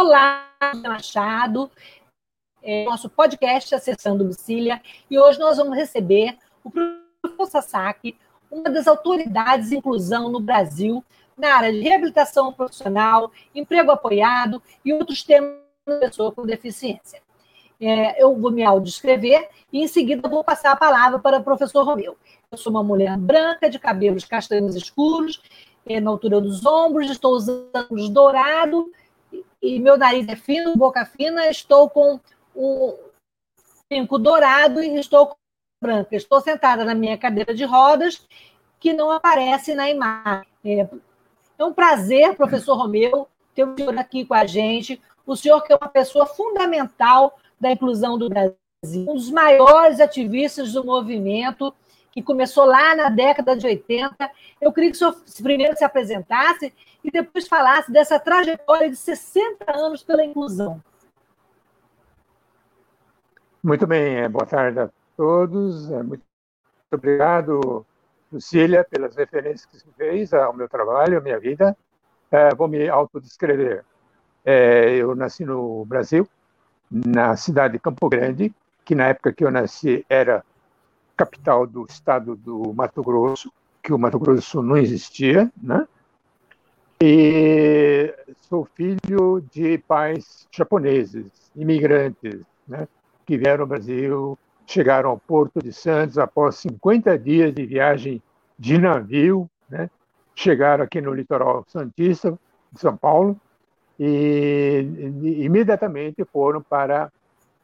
Olá, Machado, é nosso podcast Acessando Lucília, e hoje nós vamos receber o professor Sasaki, uma das autoridades de inclusão no Brasil, na área de reabilitação profissional, emprego apoiado e outros temas da pessoa com deficiência. É, eu vou me audioscrever e, em seguida, vou passar a palavra para o professor Romeu. Eu sou uma mulher branca, de cabelos castanhos escuros, é, na altura dos ombros, estou usando dourado e meu nariz é fino, boca fina, estou com um brinco dourado e estou branca. Estou sentada na minha cadeira de rodas, que não aparece na imagem. É, é um prazer, professor Romeu, ter o senhor aqui com a gente. O senhor que é uma pessoa fundamental da inclusão do Brasil, um dos maiores ativistas do movimento, que começou lá na década de 80. Eu queria que o senhor primeiro se apresentasse e depois falasse dessa trajetória de 60 anos pela inclusão. Muito bem, é, boa tarde a todos. É, muito obrigado, Lucília, pelas referências que você fez ao meu trabalho, à minha vida. É, vou me autodescrever. Eu nasci no Brasil, na cidade de Campo Grande, que na época que eu nasci era capital do estado do Mato Grosso, que o Mato Grosso não existia, né? E sou filho de pais japoneses, imigrantes, né? Que vieram ao Brasil, chegaram ao Porto de Santos após 50 dias de viagem de navio, né? Chegaram aqui no litoral santista de São Paulo e, e imediatamente foram para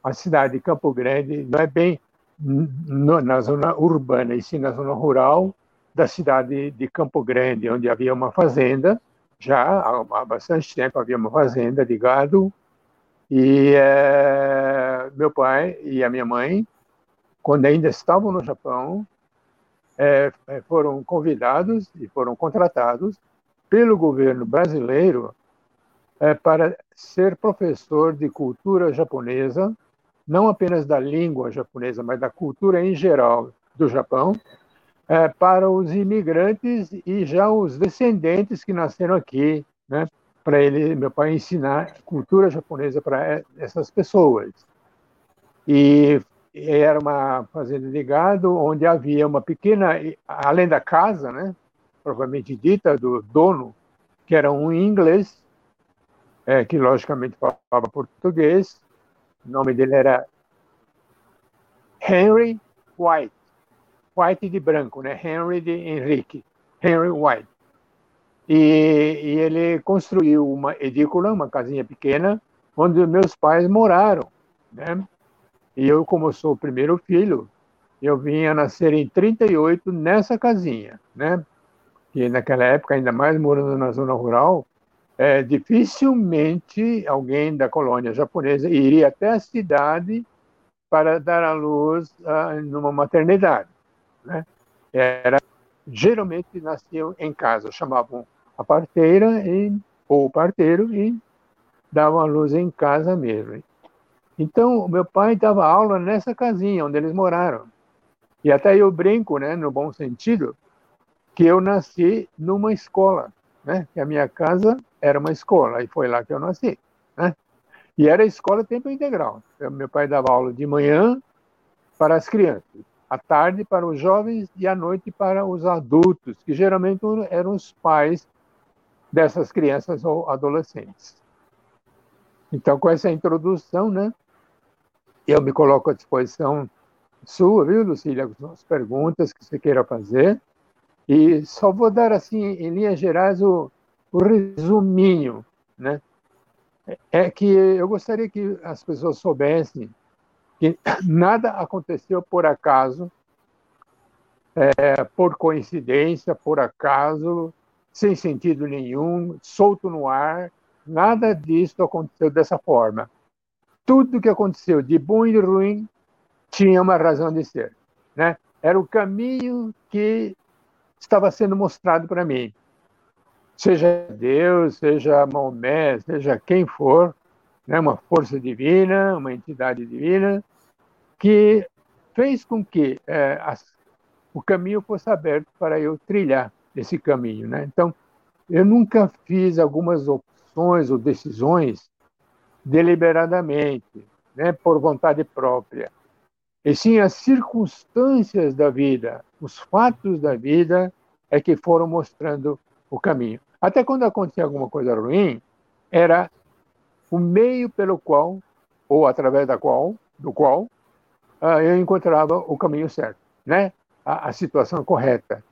a cidade de Campo Grande. Não é bem no, na zona urbana, e sim na zona rural da cidade de Campo Grande, onde havia uma fazenda, já há, bastante tempo havia uma fazenda de gado, e é, meu pai e a minha mãe, quando ainda estavam no Japão, é, foram convidados e foram contratados pelo governo brasileiro é, para ser professor de cultura japonesa não apenas da língua japonesa, mas da cultura em geral do Japão, é, para os imigrantes e já os descendentes que nasceram aqui, né? Para ele, meu pai ensinar cultura japonesa para essas pessoas. E era uma fazenda de gado onde havia uma pequena, além da casa, né? Provavelmente dita do dono, que era um inglês, é, que logicamente falava português, o nome dele era Henry White. White de branco, né? Henry de Henrique. Henry White. E, e ele construiu uma edícula, uma casinha pequena, onde meus pais moraram, né? E eu, como sou o primeiro filho, eu vim a nascer em 38 nessa casinha, né? E naquela época, ainda mais morando na zona rural, é, dificilmente alguém da colônia japonesa iria até a cidade para dar à luz uh, numa maternidade. Né? Era geralmente nasciam em casa, chamavam a parteira e, ou o parteiro e davam à luz em casa mesmo. Então, meu pai dava aula nessa casinha onde eles moraram. E até eu brinco, né, no bom sentido, que eu nasci numa escola, né? Que a minha casa era uma escola e foi lá que eu nasci, né? E era escola tempo integral. Meu pai dava aula de manhã para as crianças, à tarde para os jovens e à noite para os adultos, que geralmente eram os pais dessas crianças ou adolescentes. Então, com essa introdução, né, eu me coloco à disposição sua, viu, Lucília, com as perguntas que você queira fazer. E só vou dar, assim, em linhas gerais, o, o resuminho, né? É que eu gostaria que as pessoas soubessem que nada aconteceu por acaso, é, por coincidência, por acaso, sem sentido nenhum, solto no ar. Nada disso aconteceu dessa forma. Tudo que aconteceu de bom e de ruim tinha uma razão de ser. Né? Era o caminho que estava sendo mostrado para mim. Seja Deus, seja Maomé, seja quem for, né? uma força divina, uma entidade divina, que fez com que é, as, o caminho fosse aberto para eu trilhar esse caminho. Né? Então, eu nunca fiz algumas opções ou decisões deliberadamente, né, por vontade própria. E sim as circunstâncias da vida, os fatos da vida é que foram mostrando o caminho. Até quando acontecia alguma coisa ruim, era o meio pelo qual ou através da qual, do qual uh, eu encontrava o caminho certo, né? A, a, situação correta.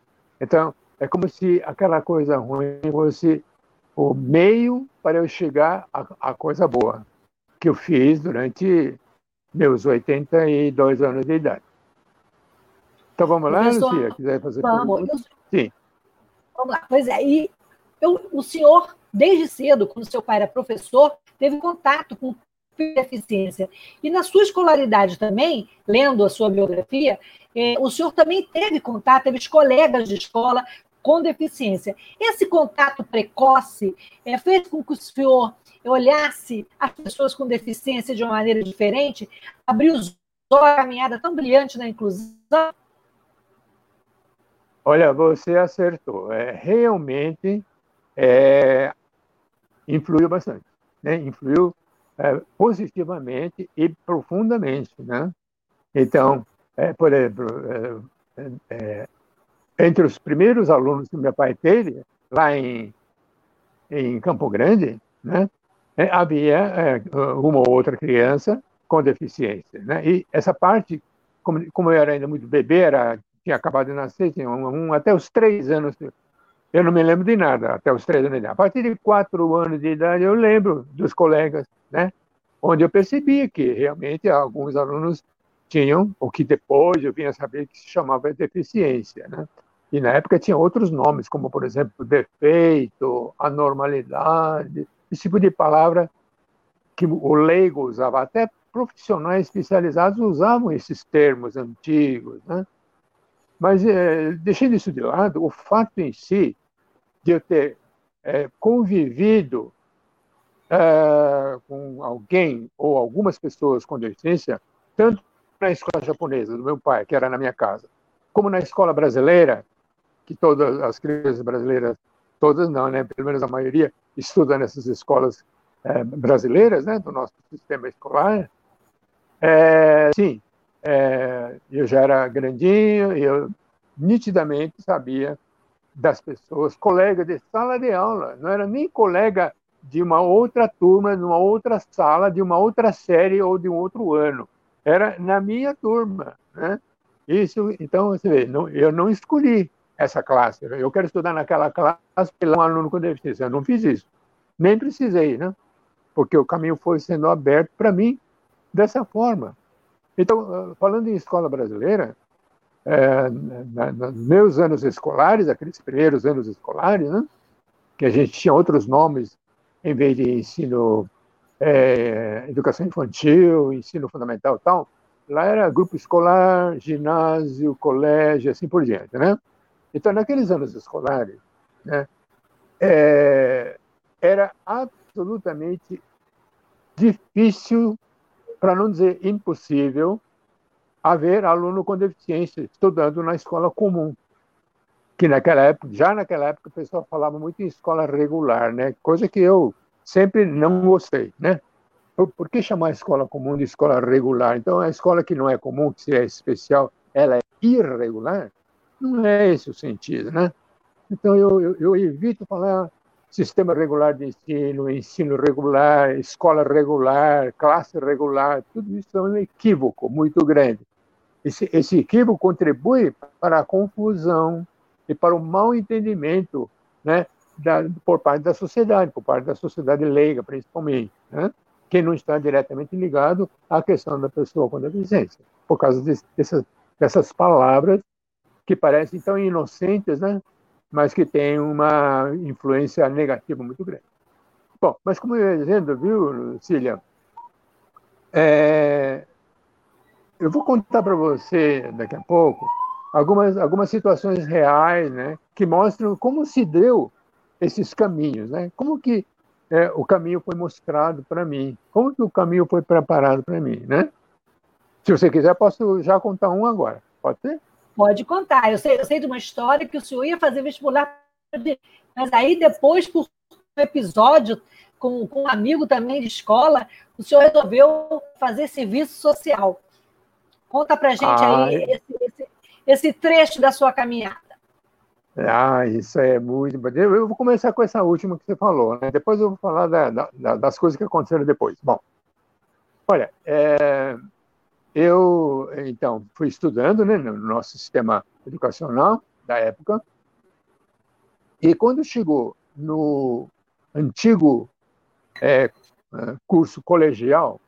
Então é como se aquela coisa ruim fosse o meio para eu chegar à, à coisa boa que eu fiz durante meus 82 anos de idade. Então vamos lá, Professor, Lucia? Quiser fazer vamos. Eu... Sim. Vamos lá. Pois é, e eu, o senhor, desde cedo, quando seu pai era professor, teve contato com deficiência. E na sua escolaridade também, lendo a sua biografia, eh, o senhor também teve contato, teve colegas de escola com deficiência. Esse contato precoce eh, fez com que o senhor olhasse as pessoas com deficiência de uma maneira diferente, abriu os olhos a caminhada tão brilhante na inclusão? Olha, você acertou. É, realmente é, influiu bastante. Né? Influiu é, positivamente e profundamente. Né? Então, é, por exemplo, é, é, entre os primeiros alunos que meu pai teve, lá em, em Campo Grande, né? É, havia é, uma ou outra criança com deficiência. Né? E essa parte, como, como eu era ainda muito bebê, era, tinha acabado de nascer, tinha um, um, até os três anos, eu não me lembro de nada, até os três anos de idade. A partir de quatro anos de idade, eu lembro dos colegas, né? onde eu percebia que realmente alguns alunos tinham o que depois eu vinha saber que se chamava deficiência. Né? E na época tinha outros nomes, como, por exemplo, defeito, anormalidade, esse tipo de palavra que o leigo usava, até profissionais especializados usavam esses termos antigos, né? Mas, é, deixando isso de lado, o fato em si de eu ter é, convivido é, com alguém ou algumas pessoas com deficiência, tanto na escola japonesa do meu pai, que era na minha casa, como na escola brasileira, que todas as crianças brasileiras, todas não, né, pelo menos a maioria, estuda nessas escolas é, brasileiras, né, do nosso sistema escolar, é, sim, é, eu já era grandinho, eu nitidamente sabia das pessoas, colega de sala de aula, não era nem colega de uma outra turma, de uma outra sala, de uma outra série ou de um outro ano. Era na minha turma, né? Isso, então, você vê, não, eu não escolhi essa classe. Eu quero estudar naquela classe pelo um aluno com deficiência. Eu não fiz isso. Nem precisei, né? Porque o caminho foi sendo aberto para mim dessa forma. Então, falando em escola brasileira, é, na, nos meus anos escolares, aqueles primeiros anos escolares, né, que a gente tinha outros nomes em vez de ensino, é, educação infantil, ensino fundamental tal, lá era grupo escolar, ginásio, colégio, assim por diante, né? Então, naqueles anos escolares, né, é, era absolutamente difícil, para não dizer impossível, haver aluno com deficiência estudando na escola comum. Que naquela época, já naquela época, o pessoal falava muito em escola regular, né? Coisa que eu sempre não gostei, né? Por, por que chamar a escola comum de escola regular? Então, a escola que não é comum, que é especial, ela é irregular? Não é esse o sentido, né? Então, eu, eu, eu evito falar sistema regular de ensino, ensino regular, escola regular, classe regular, tudo isso é um equívoco muito grande. Esse, esse equívoco contribui para a confusão e para o mau entendimento né, da, por parte da sociedade, por parte da sociedade leiga, principalmente. Né? que não está diretamente ligado à questão da pessoa com deficiência, por causa de, dessas, dessas palavras que parecem tão inocentes, né? mas que têm uma influência negativa muito grande. Bom, mas como eu ia dizendo, viu, Cília, é, eu vou contar para você daqui a pouco algumas, algumas situações reais né, que mostram como se deu esses caminhos, né? como que é, o caminho foi mostrado para mim, como que o caminho foi preparado para mim. Né? Se você quiser, posso já contar um agora. Pode ser? Pode contar. Eu sei, eu sei de uma história que o senhor ia fazer vestibular, mas aí depois, por um episódio com, com um amigo também de escola, o senhor resolveu fazer serviço social. Conta para gente ah, aí esse, esse, esse, trecho da sua caminhada. Ah, isso é muito importante. Eu vou começar com essa última que você falou, né? Depois eu vou falar da, da, das coisas que aconteceram depois. Bom, olha, é, eu então fui estudando né, no nosso sistema educacional da época, e quando chegou no antigo é, curso colegial,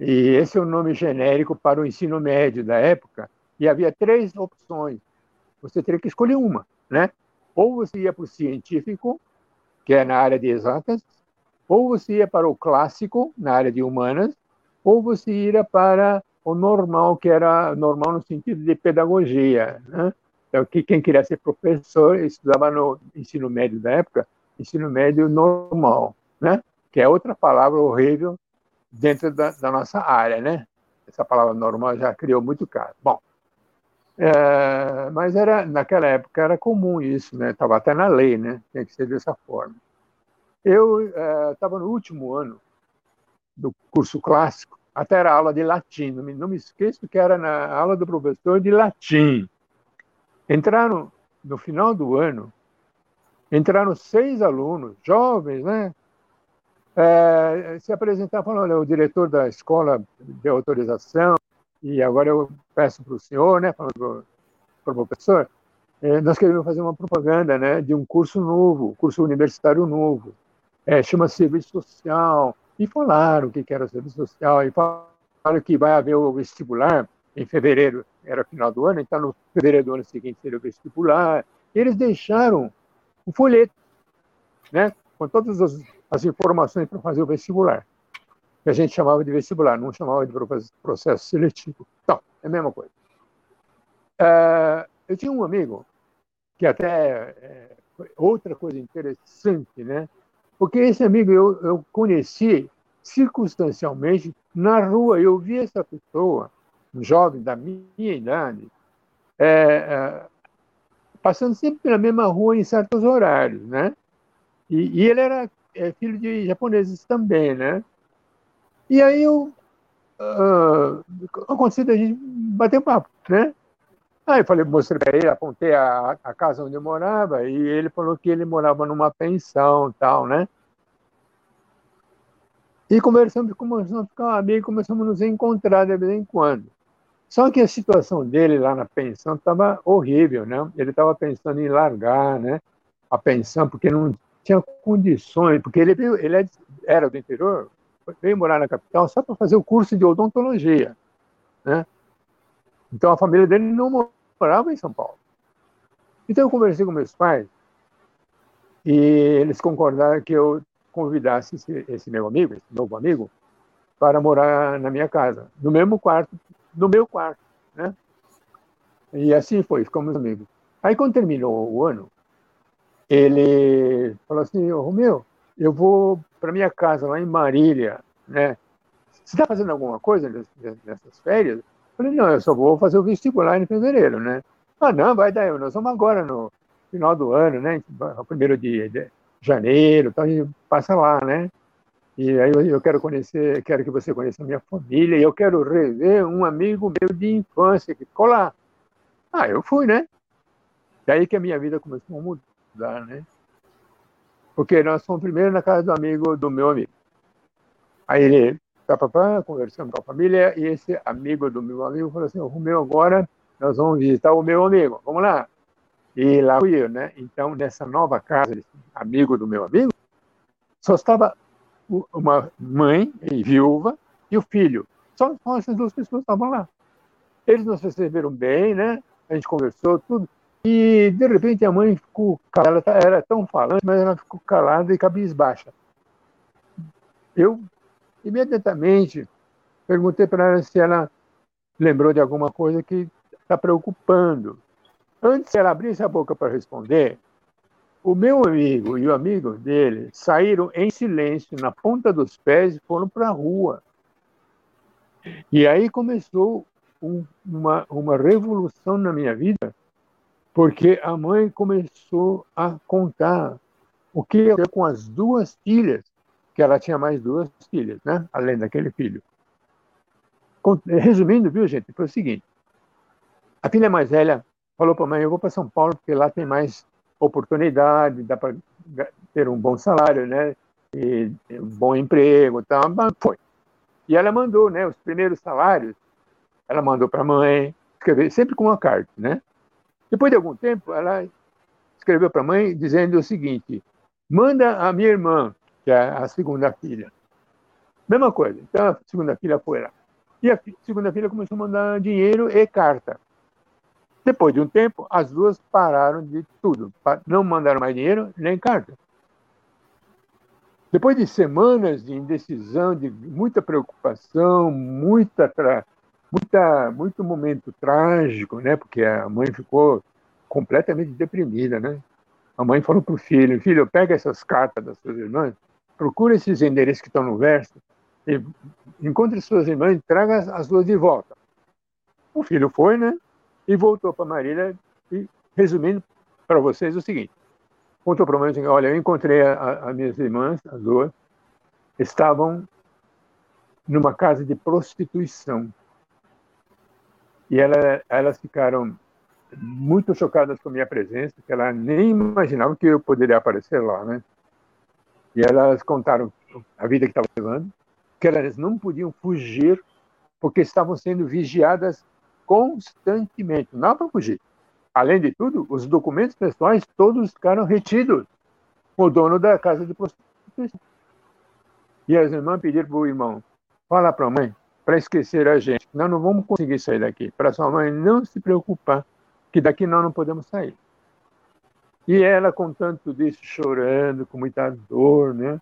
e esse é o nome genérico para o ensino médio da época, e havia três opções. Você teria que escolher uma, né? Ou você ia para o científico, que é na área de exatas, ou você ia para o clássico, na área de humanas, ou você ia para o normal, que era normal no sentido de pedagogia, né? Então, quem queria ser professor estudava no ensino médio da época, ensino médio normal, né? Que é outra palavra horrível dentro da, da, nossa área, né? Essa palavra normal já criou muito caso. Bom, é, mas era naquela época era comum isso, né? Estava até na lei, né? Tem que ser dessa forma. Eu estava é, no último ano do curso clássico, até era aula de latim. Não me, não me esqueço que era na aula do professor de latim. Entraram no final do ano, entraram seis alunos, jovens, né? É, se apresentar falando, olha, o diretor da escola deu autorização e agora eu peço para o senhor, né, para o professor, é, nós queremos fazer uma propaganda, né, de um curso novo, curso universitário novo, é, chama Serviço Social, e falaram o que era Serviço Social, e falaram que vai haver o vestibular em fevereiro, era final do ano, então no fevereiro do ano seguinte seria o vestibular, eles deixaram um folheto, né, com todas as as informações para fazer o vestibular. Que a gente chamava de vestibular, não chamava de processo seletivo. Então, é a mesma coisa. Uh, eu tinha um amigo que até é, outra coisa interessante, né? Porque esse amigo eu, eu conheci circunstancialmente na rua. Eu vi essa pessoa, um jovem da minha idade, é, é, passando sempre pela mesma rua em certos horários, né? E, e ele era é filho de japoneses também, né? E aí eu uh, aconteceu a gente bater papo, né? Aí eu falei, mostrei para ele, apontei a, a casa onde eu morava e ele falou que ele morava numa pensão tal, né? E conversamos, começamos a ficar amigos, começamos a nos encontrar de vez em quando. Só que a situação dele lá na pensão estava horrível, né? Ele estava pensando em largar, né? A pensão, porque não tinha condições, porque ele, veio, ele é era do interior, veio morar na capital só para fazer o curso de odontologia. Né? Então a família dele não morava em São Paulo. Então eu conversei com meus pais e eles concordaram que eu convidasse esse, esse meu amigo, esse novo amigo, para morar na minha casa, no mesmo quarto, no meu quarto, né? E assim foi, ficamos amigos. Aí quando terminou o ano, ele falou assim, oh, Romeu, eu vou para minha casa lá em Marília, né? Você está fazendo alguma coisa nessas férias? Eu falei, não, eu só vou fazer o vestibular em fevereiro, né? Ah, não, vai dar, nós vamos agora no final do ano, né? Primeiro de, de janeiro, gente passa lá, né? E aí eu quero conhecer, quero que você conheça a minha família, e eu quero rever um amigo meu de infância que ficou lá. Ah, eu fui, né? Daí que a minha vida começou a mudar né? Porque nós fomos primeiro na casa do amigo do meu amigo. Aí ele, papapá, conversando com a família, e esse amigo do meu amigo falou assim: o meu agora nós vamos visitar o meu amigo, vamos lá. E lá fui eu, né? Então, nessa nova casa, amigo do meu amigo, só estava uma mãe viúva e o filho. Só essas duas pessoas estavam lá. Eles nos receberam bem, né? A gente conversou, tudo. E, de repente, a mãe ficou calada. Ela era tão falante, mas ela ficou calada e cabisbaixa. Eu, imediatamente, perguntei para ela se ela lembrou de alguma coisa que está preocupando. Antes de ela abrisse a boca para responder, o meu amigo e o amigo dele saíram em silêncio, na ponta dos pés, e foram para a rua. E aí começou um, uma, uma revolução na minha vida, porque a mãe começou a contar o que ia com as duas filhas, que ela tinha mais duas filhas, né? além daquele filho. Resumindo, viu, gente, foi o seguinte: a filha mais velha falou para a mãe: Eu vou para São Paulo porque lá tem mais oportunidade, dá para ter um bom salário, né? E um bom emprego, tal. Mas foi. E ela mandou, né? Os primeiros salários, ela mandou para a mãe, escrever sempre com uma carta, né? Depois de algum tempo, ela escreveu para a mãe dizendo o seguinte: manda a minha irmã, que é a segunda filha. Mesma coisa. Então a segunda filha foi lá. E a segunda filha começou a mandar dinheiro e carta. Depois de um tempo, as duas pararam de tudo. Não mandaram mais dinheiro nem carta. Depois de semanas de indecisão, de muita preocupação, muita, muita, muito momento trágico, né? Porque a mãe ficou completamente deprimida, né? A mãe falou para o filho: Filho, pega essas cartas das suas irmãs, procura esses endereços que estão no verso, e encontre suas irmãs e traga as duas de volta. O filho foi, né? e voltou para Marília e resumindo para vocês o seguinte, contou para mim, olha, eu encontrei as minhas irmãs, as duas, estavam numa casa de prostituição. E ela, elas ficaram muito chocadas com a minha presença, que elas nem imaginavam que eu poderia aparecer lá, né? E elas contaram a vida que estavam levando, que elas não podiam fugir porque estavam sendo vigiadas constantemente, não para fugir. Além de tudo, os documentos pessoais todos ficaram retidos o dono da casa de prostituição. E as irmãs pediram para o irmão, fala para a mãe, para esquecer a gente, nós não vamos conseguir sair daqui. Para sua mãe não se preocupar, que daqui nós não podemos sair. E ela, com tanto disso, chorando, com muita dor, né?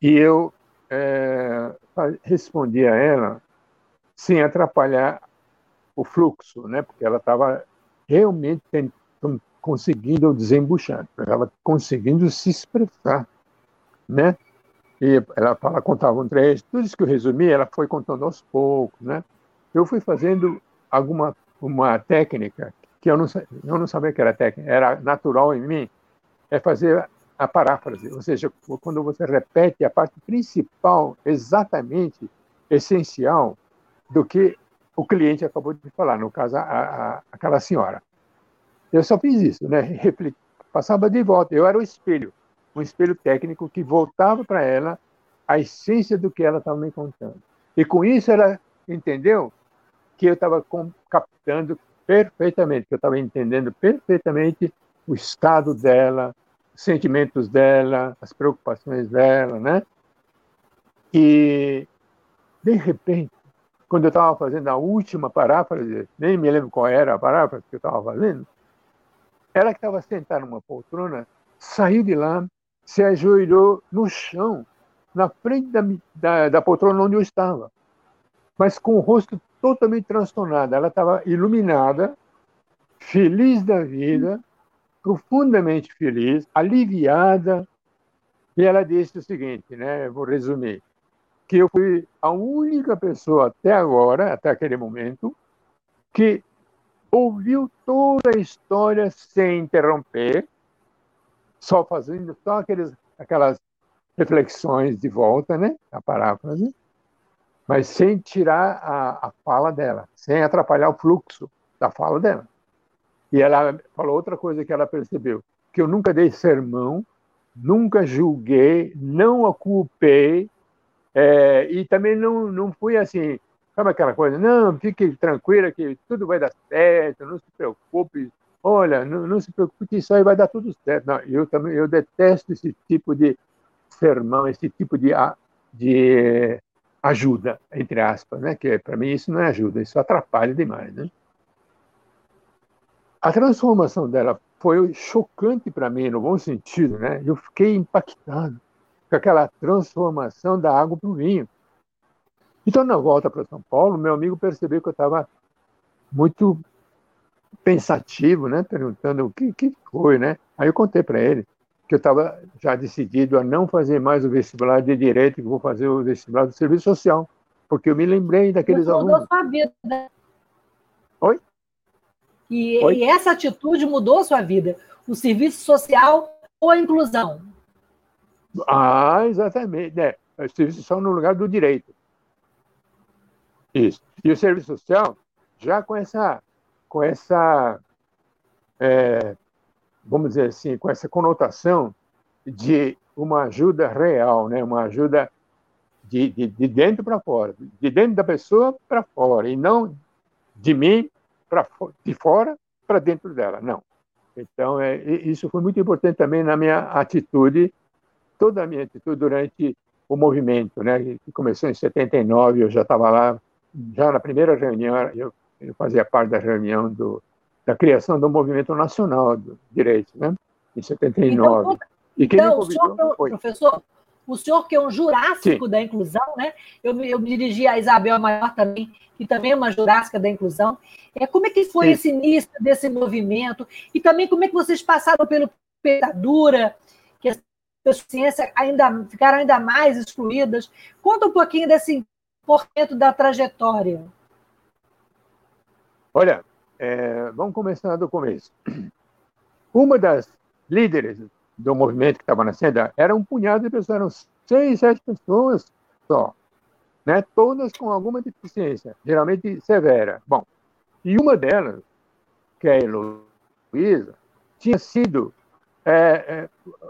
E eu é, respondi a ela, sem atrapalhar o fluxo, né? Porque ela estava realmente tentando, conseguindo desembuchar, estava conseguindo se expressar, né? E ela fala, contava um trecho, tudo isso que eu resumi, ela foi contando aos poucos, né? Eu fui fazendo alguma uma técnica que eu não, eu não sabia que era técnica, era natural em mim, é fazer a paráfrase, ou seja, quando você repete a parte principal, exatamente essencial do que o cliente acabou de falar, no caso, a, a, aquela senhora. Eu só fiz isso, né? Passava de volta. Eu era o espelho, um espelho técnico que voltava para ela a essência do que ela estava me contando. E com isso ela entendeu que eu estava captando perfeitamente, que eu estava entendendo perfeitamente o estado dela, os sentimentos dela, as preocupações dela, né? E de repente quando eu estava fazendo a última paráfrase, nem me lembro qual era a paráfrase que eu estava fazendo, ela que estava sentada numa poltrona, saiu de lá, se ajoelhou no chão, na frente da, da, da poltrona onde eu estava, mas com o rosto totalmente transtornado. Ela estava iluminada, feliz da vida, profundamente feliz, aliviada, e ela disse o seguinte, né? Vou resumir que eu fui a única pessoa até agora, até aquele momento, que ouviu toda a história sem interromper, só fazendo só aqueles, aquelas reflexões de volta, né? A paráfrase, mas sem tirar a, a fala dela, sem atrapalhar o fluxo da fala dela. E ela falou outra coisa que ela percebeu, que eu nunca dei sermão, nunca julguei, não a culpei, é, e também não, não fui assim, sabe aquela coisa, não, fique tranquila que tudo vai dar certo, não se preocupe, olha, não, não se preocupe isso aí vai dar tudo certo. Não, eu também eu detesto esse tipo de, sermão, esse tipo de, de ajuda, entre aspas, né? que para mim isso não é ajuda, isso atrapalha demais. Né? A transformação dela foi chocante para mim, no bom sentido. Né? Eu fiquei impactado com aquela transformação da água para o vinho. Então, na volta para São Paulo, meu amigo percebeu que eu estava muito pensativo, né? perguntando o que, que foi. Né? Aí eu contei para ele que eu estava já decidido a não fazer mais o vestibular de direito, que vou fazer o vestibular do serviço social, porque eu me lembrei daqueles Isso alunos. Mudou sua vida. Oi? E, Oi? e essa atitude mudou sua vida. O serviço social ou a inclusão? Ah, exatamente. É, o serviço social no lugar do direito. Isso. E o serviço social já com essa, com essa é, vamos dizer assim, com essa conotação de uma ajuda real, né? uma ajuda de, de, de dentro para fora, de dentro da pessoa para fora, e não de mim para de fora para dentro dela, não. Então, é, isso foi muito importante também na minha atitude, toda a minha atitude durante o movimento, né? que começou em 79, eu já estava lá, já na primeira reunião, eu, eu fazia parte da reunião do, da criação do movimento nacional do direito, né? em 79. Então, e quem então, me convidou, o senhor, foi. professor, o senhor que é um jurássico Sim. da inclusão, né? Eu, eu me dirigi a Isabel Maior também, que também é uma jurássica da inclusão. É, como é que foi Sim. esse início desse movimento? E também como é que vocês passaram pelo petadura, que as pessoas ainda, ficaram ainda mais excluídas? Conta um pouquinho desse comportamento da trajetória. Olha, é, vamos começar do começo. Uma das líderes do movimento que estava nascendo era um punhado de pessoas, eram seis, sete pessoas só, né? todas com alguma deficiência, geralmente severa. Bom, e uma delas, que é a Heloísa, tinha sido é,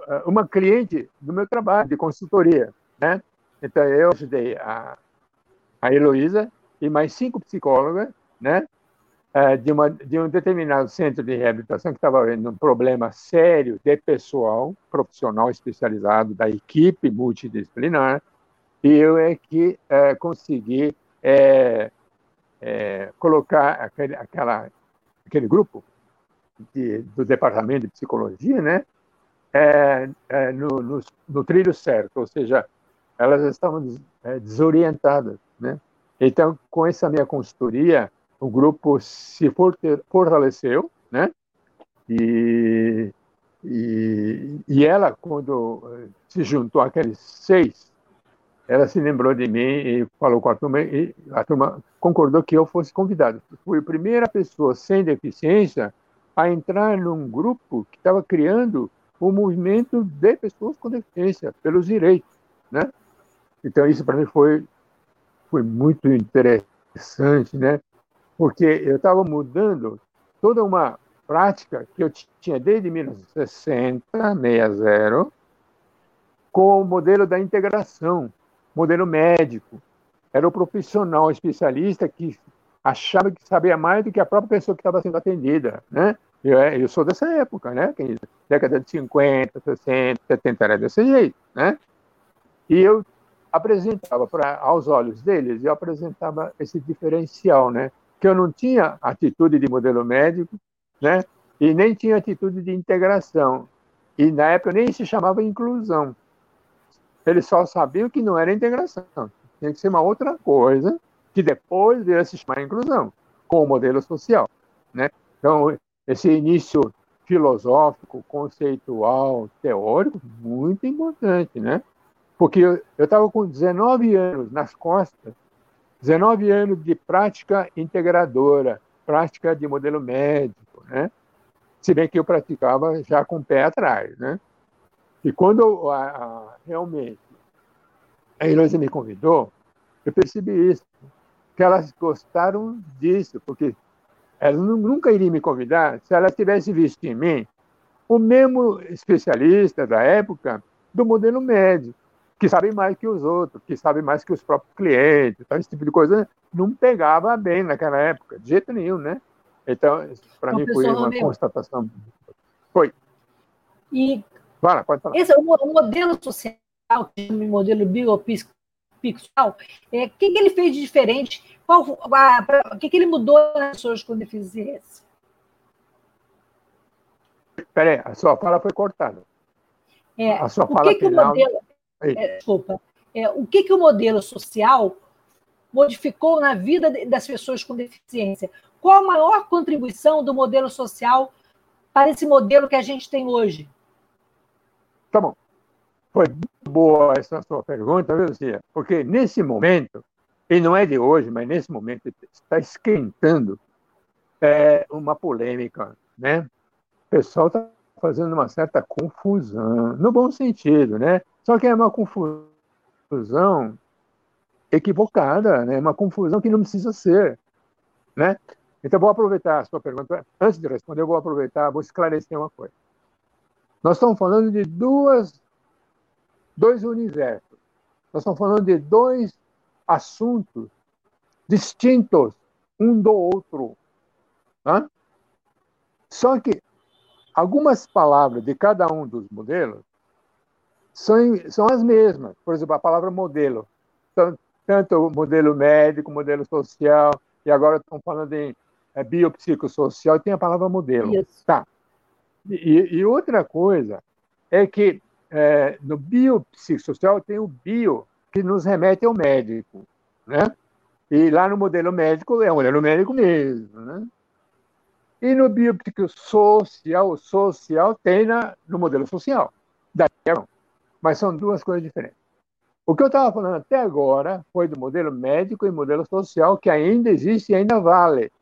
é, uma cliente do meu trabalho de consultoria. Né? Então, eu ajudei a, a Heloísa e mais cinco psicólogas né? É, de, uma, de um determinado centro de reabilitação que estava vendo um problema sério de pessoal profissional especializado da equipe multidisciplinar, e eu é que é, consegui é, é, colocar aquele, aquela, aquele grupo de, do departamento de psicologia, né, é, é, no, no, no, trilho certo, ou seja, elas estavam desorientadas, né? Então, com essa minha consultoria, o grupo se fortaleceu, né? E, e, e ela, quando eh, se juntou àqueles seis, ela se lembrou de mim e falou com a turma, e a turma concordou que eu fosse convidado. Fui a primeira pessoa sem deficiência a entrar num grupo que estava criando o um movimento de pessoas com deficiência, pelos direitos, né? Então, isso para mim foi, foi muito interessante, né? Porque eu estava mudando toda uma prática que eu tinha desde 1960, 60, com o modelo da integração, modelo médico. Era o profissional especialista que achava que sabia mais do que a própria pessoa que estava sendo atendida, né? Eu, eu sou dessa época, né? Década de 50, 60, 70 era desse jeito, né? E eu apresentava para aos olhos deles, eu apresentava esse diferencial, né? Que eu não tinha atitude de modelo médico, né? E nem tinha atitude de integração. E na época nem se chamava inclusão. Eles só sabiam que não era integração. Tinha que ser uma outra coisa, que depois veio se chamar inclusão, com o modelo social, né? Então, esse início filosófico, conceitual, teórico, muito importante, né? Porque eu estava com 19 anos nas costas 19 anos de prática integradora, prática de modelo médico, né? Se bem que eu praticava já com o pé atrás, né? E quando a, a, realmente a Heloísa me convidou, eu percebi isso, que elas gostaram disso, porque elas nunca iriam me convidar se elas tivessem visto em mim o mesmo especialista da época do modelo médico que sabem mais que os outros, que sabem mais que os próprios clientes, então esse tipo de coisa não pegava bem naquela época, de jeito nenhum, né? Então, para mim foi uma constatação. Foi. E Fala, pode falar. Esse, o modelo social modelo biopsicosocial, é, o que, que, ele fez de diferente? Qual, a, pra, o que, que ele mudou nas pessoas com deficiência? Peraí, a sua fala foi cortada. É, a sua fala que final... Que o modelo, é, desculpa. É, o que, que o modelo social modificou na vida das pessoas com deficiência? Qual a maior contribuição do modelo social para esse modelo que a gente tem hoje? Tá bom. Foi boa essa sua pergunta, viu, Cia? Porque nesse momento, e não é de hoje, mas nesse momento está esquentando é, uma polêmica, né? O pessoal está fazendo uma certa confusão, no bom sentido, né? Só que é uma confusão equivocada, né? Uma confusão que não precisa ser, né? Então, vou aproveitar a sua pergunta. Antes de responder, eu vou aproveitar, vou esclarecer uma coisa. Nós estamos falando de duas, dois universos. Nós estamos falando de dois assuntos distintos um do outro. Tá? Só que algumas palavras de cada um dos modelos são, são as mesmas. Por exemplo, a palavra modelo. Tanto, tanto o modelo médico, modelo social, e agora estão falando em é biopsicossocial, tem a palavra modelo. Isso. Tá. E, e outra coisa é que é, no biopsicossocial tem o bio, que nos remete ao médico, né? E lá no modelo médico é o modelo médico mesmo, né? E no biopsicossocial, social tem na, no modelo social. Mas são duas coisas diferentes. O que eu estava falando até agora foi do modelo médico e modelo social, que ainda existe e ainda vale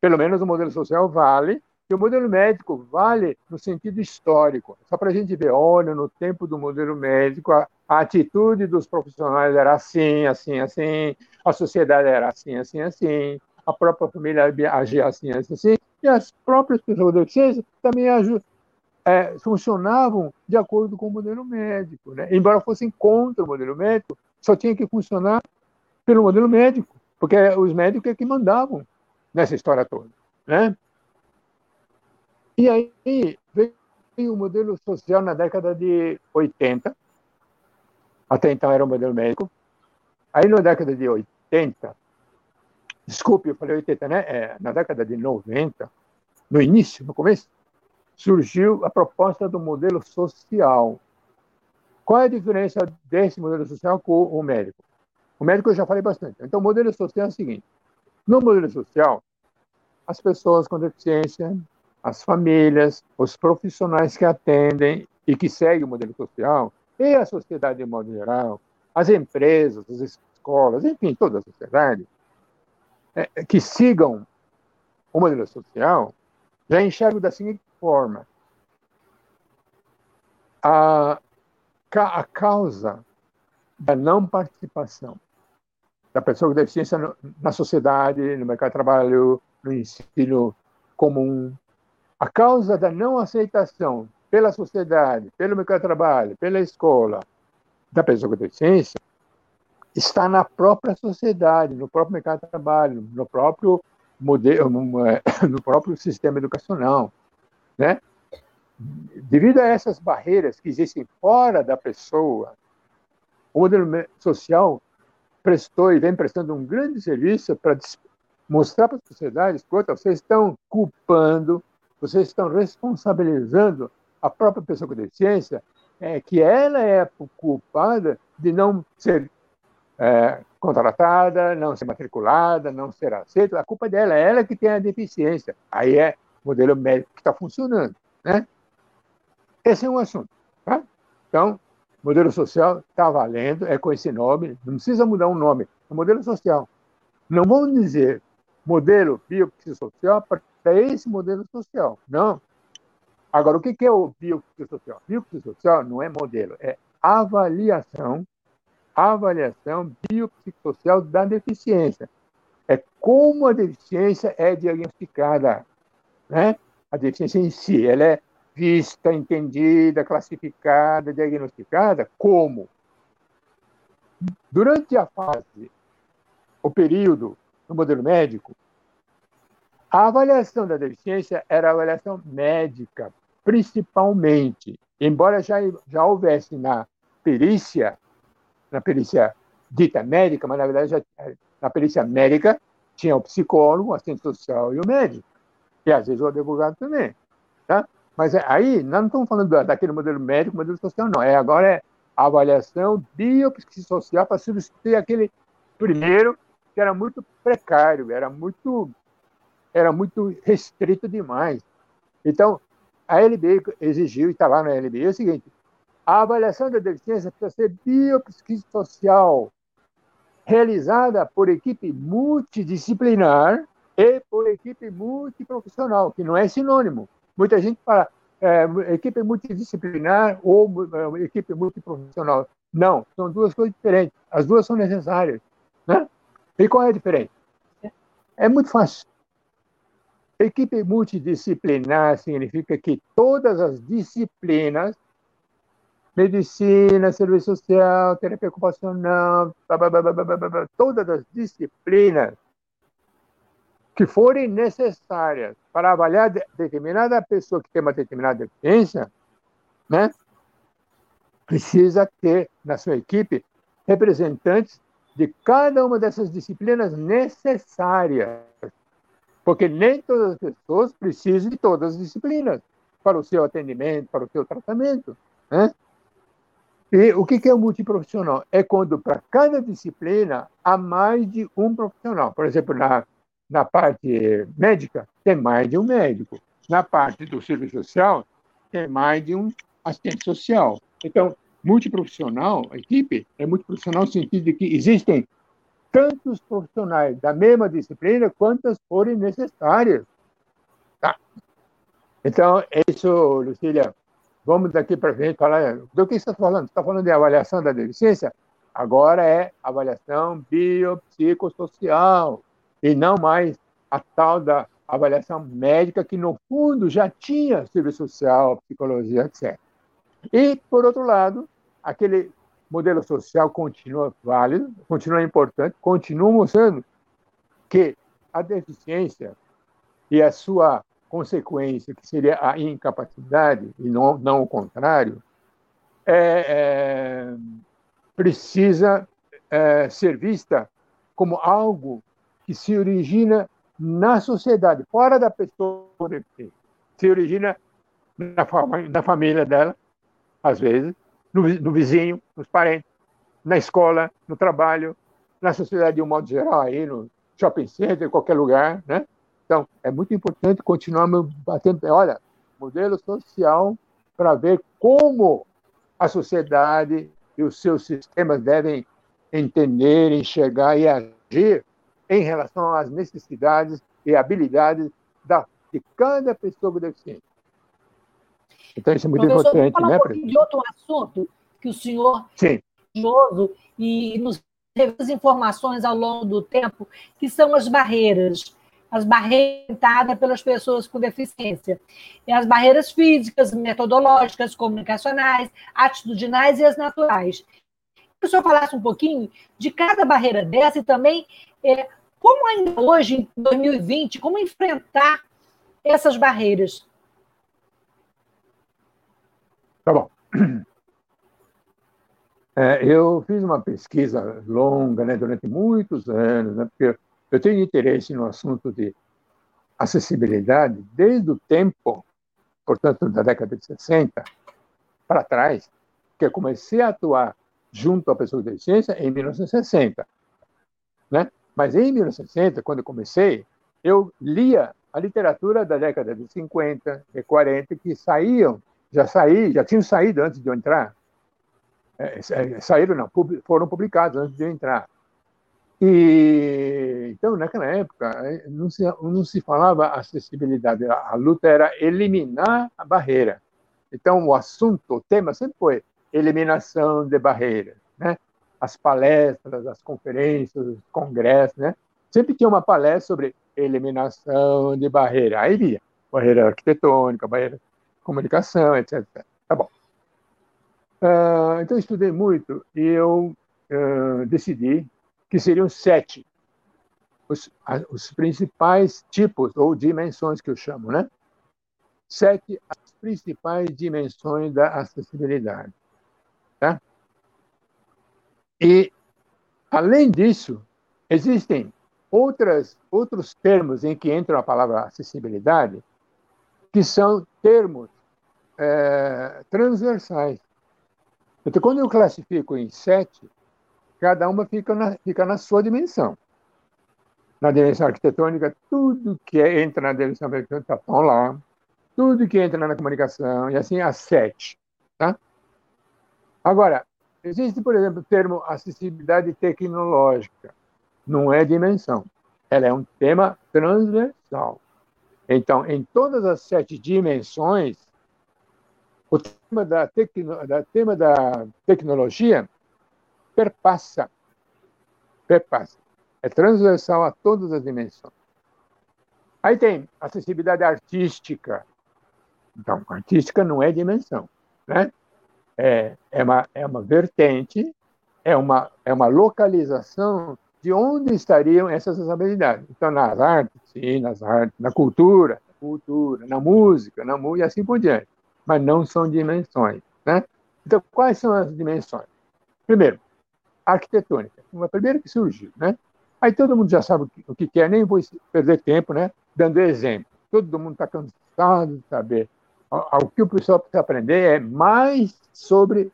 pelo menos o modelo social vale, e o modelo médico vale no sentido histórico. Só para a gente ver, olha, no tempo do modelo médico, a, a, atitude dos profissionais era assim, assim, assim, a sociedade era assim, assim, assim, a própria família agia assim, assim, assim, e as próprias pessoas da deficiência também é, funcionavam de acordo com o modelo médico. Né? Embora fossem contra o modelo médico, só tinha que funcionar pelo modelo médico, porque os médicos é que mandavam nessa história toda. Né? E aí veio o modelo social na década de 80, até então era o modelo médico. Aí na década de 80, desculpe, eu falei 80, né? É, na década de 90, no início, no começo, surgiu a proposta do modelo social. Qual é a diferença desse modelo social com o médico? O médico eu já falei bastante. Então, o modelo social é o seguinte: no modelo social, as pessoas com deficiência, as famílias, os profissionais que atendem e que seguem o modelo social, e a sociedade de modo geral, as empresas, as escolas, enfim, toda a sociedade, é, que sigam o modelo social, já enxergo da seguinte forma: a, a causa da não participação da pessoa com deficiência na sociedade, no mercado de trabalho, no ensino comum. A causa da não aceitação pela sociedade, pelo mercado de trabalho, pela escola, da pessoa com deficiência, está na própria sociedade, no próprio mercado de trabalho, no próprio modelo, no próprio sistema educacional, né? Devido a essas barreiras que existem fora da pessoa, o modelo social prestou e vem prestando um grande serviço para mostrar para a sociedade, escuta, vocês estão culpando, vocês estão responsabilizando a própria pessoa com deficiência, é, que ela é culpada de não ser é, contratada, não ser matriculada, não ser aceita. A culpa dela, é ela que tem a deficiência. Aí é modelo médico que está funcionando. Né? Esse é um assunto. Tá? Então, modelo social está valendo, é com esse nome, não precisa mudar o um nome, é modelo social. Não vamos dizer modelo biopsicossocial para esse modelo social. Não. Agora, o que é o biopsicossocial? Biopsicossocial não é modelo, é avaliação, avaliação biopsicossocial da deficiência. É como a deficiência é diagnosticada. Né? A deficiência em si, ela é vista, entendida, classificada, diagnosticada como? Durante a fase, o período no modelo médico, a avaliação da deficiência era avaliação médica, principalmente. Embora já, já houvesse na perícia, na perícia dita médica, mas na verdade já, na perícia médica tinha o psicólogo, o assistente social e o médico, e às vezes o advogado também, tá? Mas aí, nós não estamos falando daquele modelo médico, modelo social, não. É, agora é avaliação biopsicossocial para substituir aquele primeiro que era muito precário, era muito, era muito restrito demais. Então, a LBI exigiu, e está lá na LBI, é o seguinte, a avaliação da deficiência precisa ser biopsicossocial, realizada por equipe multidisciplinar e por equipe multiprofissional, que não é sinônimo. Muita gente fala é, equipe multidisciplinar ou é, equipe multiprofissional. Não, são duas coisas diferentes. As duas são necessárias. Né? E qual é a diferença? É muito fácil. Equipe multidisciplinar significa que todas as disciplinas medicina, serviço social, terapia ocupacional, blá, blá, blá, todas as disciplinas que forem necessárias para avaliar determinada pessoa que tem uma determinada deficiência, né, precisa ter na sua equipe representantes de cada uma dessas disciplinas necessárias. Porque nem todas as pessoas precisam de todas as disciplinas para o seu atendimento, para o seu tratamento. Né? E o que é o multiprofissional? É quando para cada disciplina há mais de um profissional. Por exemplo, na na parte médica, tem mais de um médico. Na parte do serviço social, tem mais de um assistente social. Então, multiprofissional, a equipe é multiprofissional no sentido de que existem tantos profissionais da mesma disciplina quantas forem necessárias. Tá? Então, é isso, Lucília. Vamos daqui para frente falar. Do que você está falando? Você está falando de avaliação da deficiência? Agora é avaliação biopsicossocial e não mais a tal da avaliação médica, que no fundo já tinha serviço social, psicologia, etc. E, por outro lado, aquele modelo social continua válido, continua importante, continua mostrando que a deficiência e a sua consequência, que seria a incapacidade, e não, não o contrário, é, é, precisa é, ser vista como algo que se origina na sociedade, fora da pessoa. Se origina na, na família dela, às vezes, no, no, vizinho, nos parentes, na escola, no trabalho, na sociedade de um modo geral, aí no shopping center, em qualquer lugar, né? Então, é muito importante continuarmos batendo, olha, modelo social para ver como a sociedade e os seus sistemas devem entender, enxergar e agir em relação às necessidades e habilidades da, de cada pessoa com deficiência. Então, isso é muito Professor, importante, falar né? Um pouquinho de outro assunto que o senhor Sim. e nos teve as informações ao longo do tempo, que são as barreiras, as barreiras pelas pessoas com deficiência. E as barreiras físicas, metodológicas, comunicacionais, atitudinais e as naturais. Que o senhor falasse um pouquinho de cada barreira dessa e também é, como ainda hoje, em 2020, como enfrentar essas barreiras? Tá bom. É, eu fiz uma pesquisa longa, né, durante muitos anos, né, porque eu tenho interesse no assunto de acessibilidade desde o tempo, portanto, da década de 60 para trás, que eu comecei a atuar junto à pessoa com deficiência em 1960. Né? Mas em 1960, quando eu comecei, eu lia a literatura da década de 50 e 40 que saíam, já saí, já tinham saído antes de eu entrar. É, é saíram não, foram publicados antes de eu entrar. E então naquela época é, não se, não se falava acessibilidade, a luta era eliminar a barreira. Então o assunto, o tema sempre foi eliminação de barreiras, né? As palestras, as conferências, os congressos, né? Sempre tinha uma palestra sobre eliminação de barreira. Aí via barreira arquitetônica, barreira de comunicação, etc. Tá bom. Uh, então, eu estudei muito e eu uh, decidi que seriam sete os, os principais tipos ou dimensões que eu chamo, né? Sete as principais dimensões da acessibilidade. Tá? E, além disso, existem outras, outros termos em que entra a palavra acessibilidade, que são termos é, transversais. Então, quando eu classifico em sete, cada uma fica na, fica na sua dimensão. Na dimensão arquitetônica, tudo que entra na dimensão arquitetônica está lá, tudo que entra na comunicação, e assim as sete. Tá? Agora, existe, por exemplo, o termo acessibilidade tecnológica. Não é dimensão. Ela é um tema transversal. Então, em todas as sete dimensões, o tema da, tecno, da, tema da tecnologia perpassa, perpassa. É transversal a todas as dimensões. Aí tem acessibilidade artística. Então, artística não é dimensão, né? É, é, uma, é uma vertente, é uma, é uma localização de onde estariam essas habilidades. Então, nas artes, sim, nas artes, na cultura, cultura, na música, na música e assim por diante. Mas não são dimensões, né? Então, quais são as dimensões? Primeiro, arquitetônica, uma primeira que surgiu, né? Aí todo mundo já sabe o que quer, nem vou perder tempo, né? Dando exemplo. Todo mundo está cansado de saber. O que o pessoal precisa aprender é mais sobre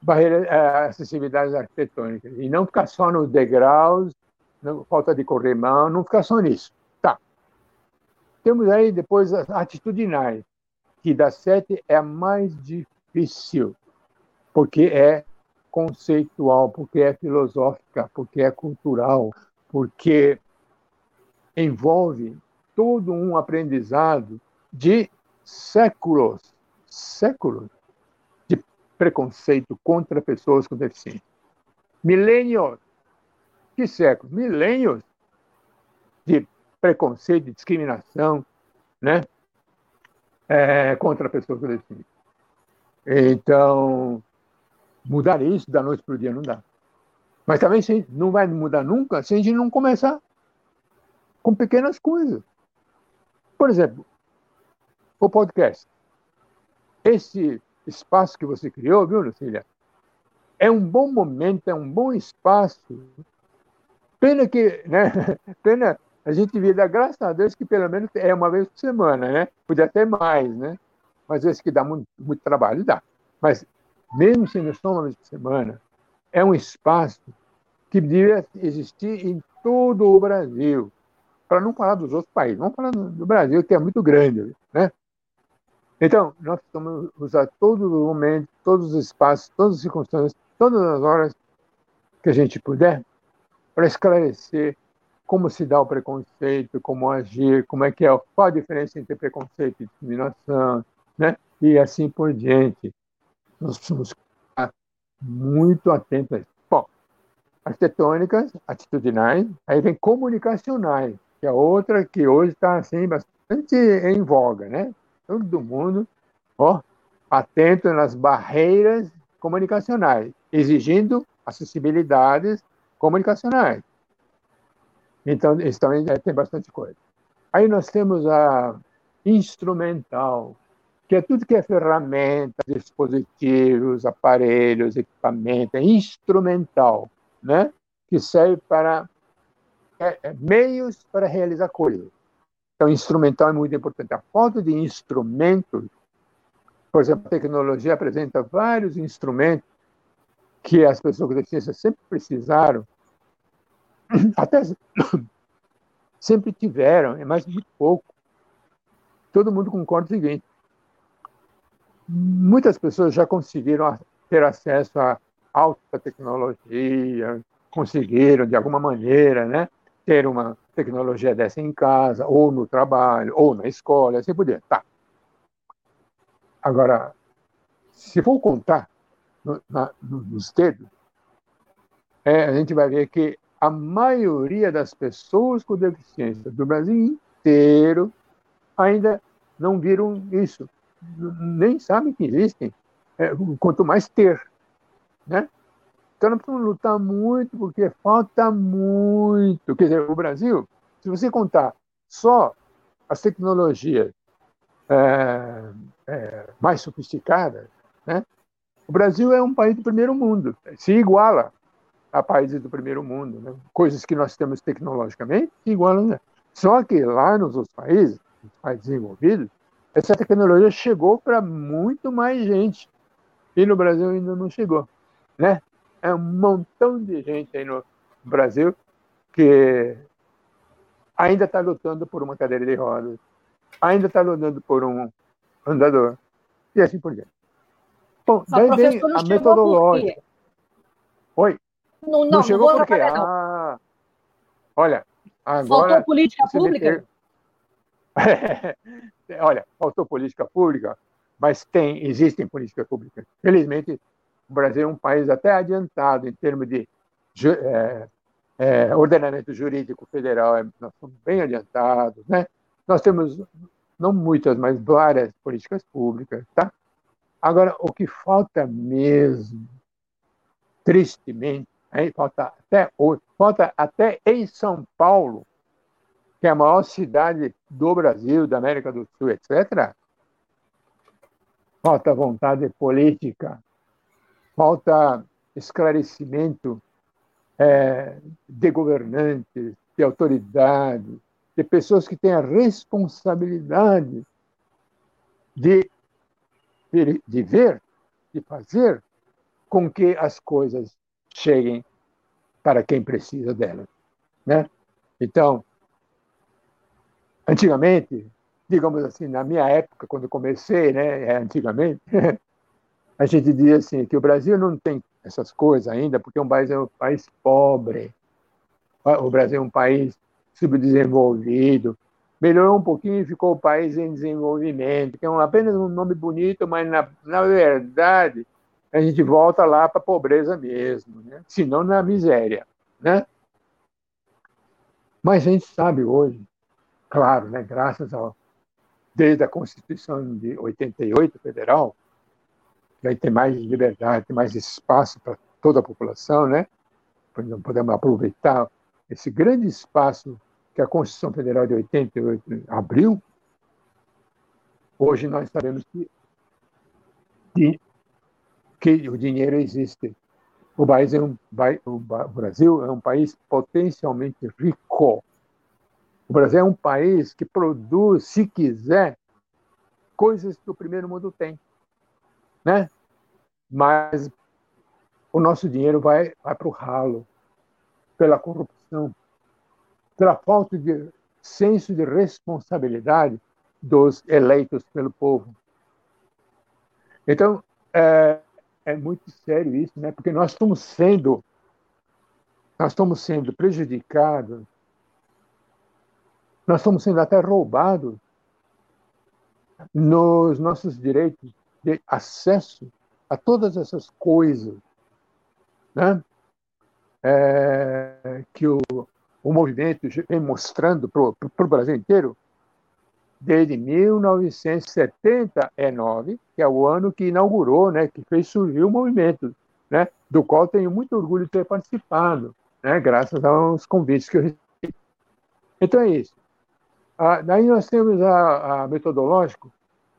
barreiras, é, acessibilidades arquitetônicas e não ficar só nos degraus, falta de corrimão, não ficar só nisso. Tá. Temos aí depois as atitudinais, que das sete é a mais difícil, porque é conceitual, porque é filosófica, porque é cultural, porque envolve todo um aprendizado de séculos, séculos preconceito contra pessoas com deficiência. Milênios, que séculos? Milênios de preconceito, de discriminação, né? É, contra pessoas com deficiência. Então, mudar isso da noite para o dia não dá. Mas também não vai mudar nunca se a gente não começar com pequenas coisas. Por exemplo, o podcast. Esse espaço que você criou, viu, Lucília? É um bom momento, é um bom espaço. Pena que, né? Pena a gente dar graças a Deus que pelo menos é uma vez por semana, né? Podia ter mais, né? Mas esse que dá muito, muito trabalho, dá. Mas mesmo sendo só uma vez por semana, é um espaço que deveria existir em todo o Brasil. Para não falar dos outros países, vamos falar do Brasil, que é muito grande, né? Então, nós precisamos usar todos os momentos, todos os espaços, todas as circunstâncias, todas as horas que a gente puder para esclarecer como se dá o preconceito, como agir, como é que é, qual a diferença entre preconceito e discriminação, né? E assim por diante. Nós precisamos ficar muito atentos. Bom, arquitetônicas, atitudinais, aí vem comunicacionais, que é outra que hoje está assim, bastante em voga, né? Todo mundo ó, atento nas barreiras comunicacionais, exigindo acessibilidades comunicacionais. Então, isso também é, tem bastante coisa. Aí nós temos a instrumental, que é tudo que é ferramenta, dispositivos, aparelhos, equipamento, é instrumental, né? que serve para é, é, meios para realizar coisas. Então, instrumental é muito importante. A falta de instrumentos, por exemplo, a tecnologia apresenta vários instrumentos que as pessoas com deficiência sempre precisaram, até sempre tiveram, é mais muito pouco. Todo mundo concorda o seguinte: muitas pessoas já conseguiram ter acesso a alta tecnologia, conseguiram de alguma maneira, né, ter uma tecnologia dessa em casa, ou no trabalho, ou na escola, assim por diante. Tá. Agora, se for contar no, na, nos dedos, é, a gente vai ver que a maioria das pessoas com deficiência do Brasil inteiro ainda não viram isso, nem sabem que existem, é, quanto mais ter, né? Então nós precisamos lutar muito, porque falta muito. Quer dizer, o Brasil, se você contar só as tecnologias é, é, mais sofisticadas, né? o Brasil é um país do primeiro mundo, se iguala a países do primeiro mundo, né? coisas que nós temos tecnologicamente igual. Né? Só que lá nos outros países, nos países desenvolvidos, essa tecnologia chegou para muito mais gente e no Brasil ainda não chegou, né? É um montão de gente aí no Brasil que ainda está lutando por uma cadeira de rodas, ainda está lutando por um andador e assim por diante. Bom, daí vem a metodológica. Oi? Não, não, não chegou não por quê? Ah, olha, agora... Faltou política pública? olha, faltou política pública, mas tem, existem políticas públicas. Felizmente, o Brasil é um país até adiantado em termos de é, é, ordenamento jurídico federal, é, nós somos bem adiantados, né? Nós temos não muitas, mas várias políticas públicas, tá? Agora, o que falta mesmo, tristemente, aí falta até hoje, falta até em São Paulo, que é a maior cidade do Brasil, da América do Sul, etc., falta vontade política, falta esclarecimento é, de governantes, de autoridades, de pessoas que têm a responsabilidade de, de ver, de fazer com que as coisas cheguem para quem precisa delas. Né? Então, antigamente, digamos assim, na minha época, quando comecei, né, é, antigamente, a gente dizia assim que o Brasil não tem essas coisas ainda, porque um país é um país pobre. O Brasil é um país subdesenvolvido. Melhorou um pouquinho e ficou o país em desenvolvimento, que é um, apenas um nome bonito, mas na, na verdade a gente volta lá para a pobreza mesmo, né? se não na miséria. Né? Mas a gente sabe hoje, claro, né, graças ao desde a Constituição de 88 federal, vai ter mais liberdade, mais espaço para toda a população, né? Podemos aproveitar esse grande espaço que a Constituição Federal de 88 abriu. Hoje nós sabemos que, que o dinheiro existe. O, país é um, o Brasil é um país potencialmente rico. O Brasil é um país que produz, se quiser, coisas que o primeiro mundo tem né? Mas o nosso dinheiro vai, vai para o ralo pela corrupção, pela falta de senso de responsabilidade dos eleitos pelo povo. Então, é, é muito sério isso, né? Porque nós estamos sendo nós estamos sendo prejudicados, nós estamos sendo até roubados nos nossos direitos de acesso a todas essas coisas né? É, que o, o movimento vem mostrando para o Brasil inteiro desde 1979, que é o ano que inaugurou, né, que fez surgir o movimento, né, do qual tenho muito orgulho de ter participado, né, graças aos convites que eu recebi. Então é isso. Ah, daí nós temos a, a metodológico,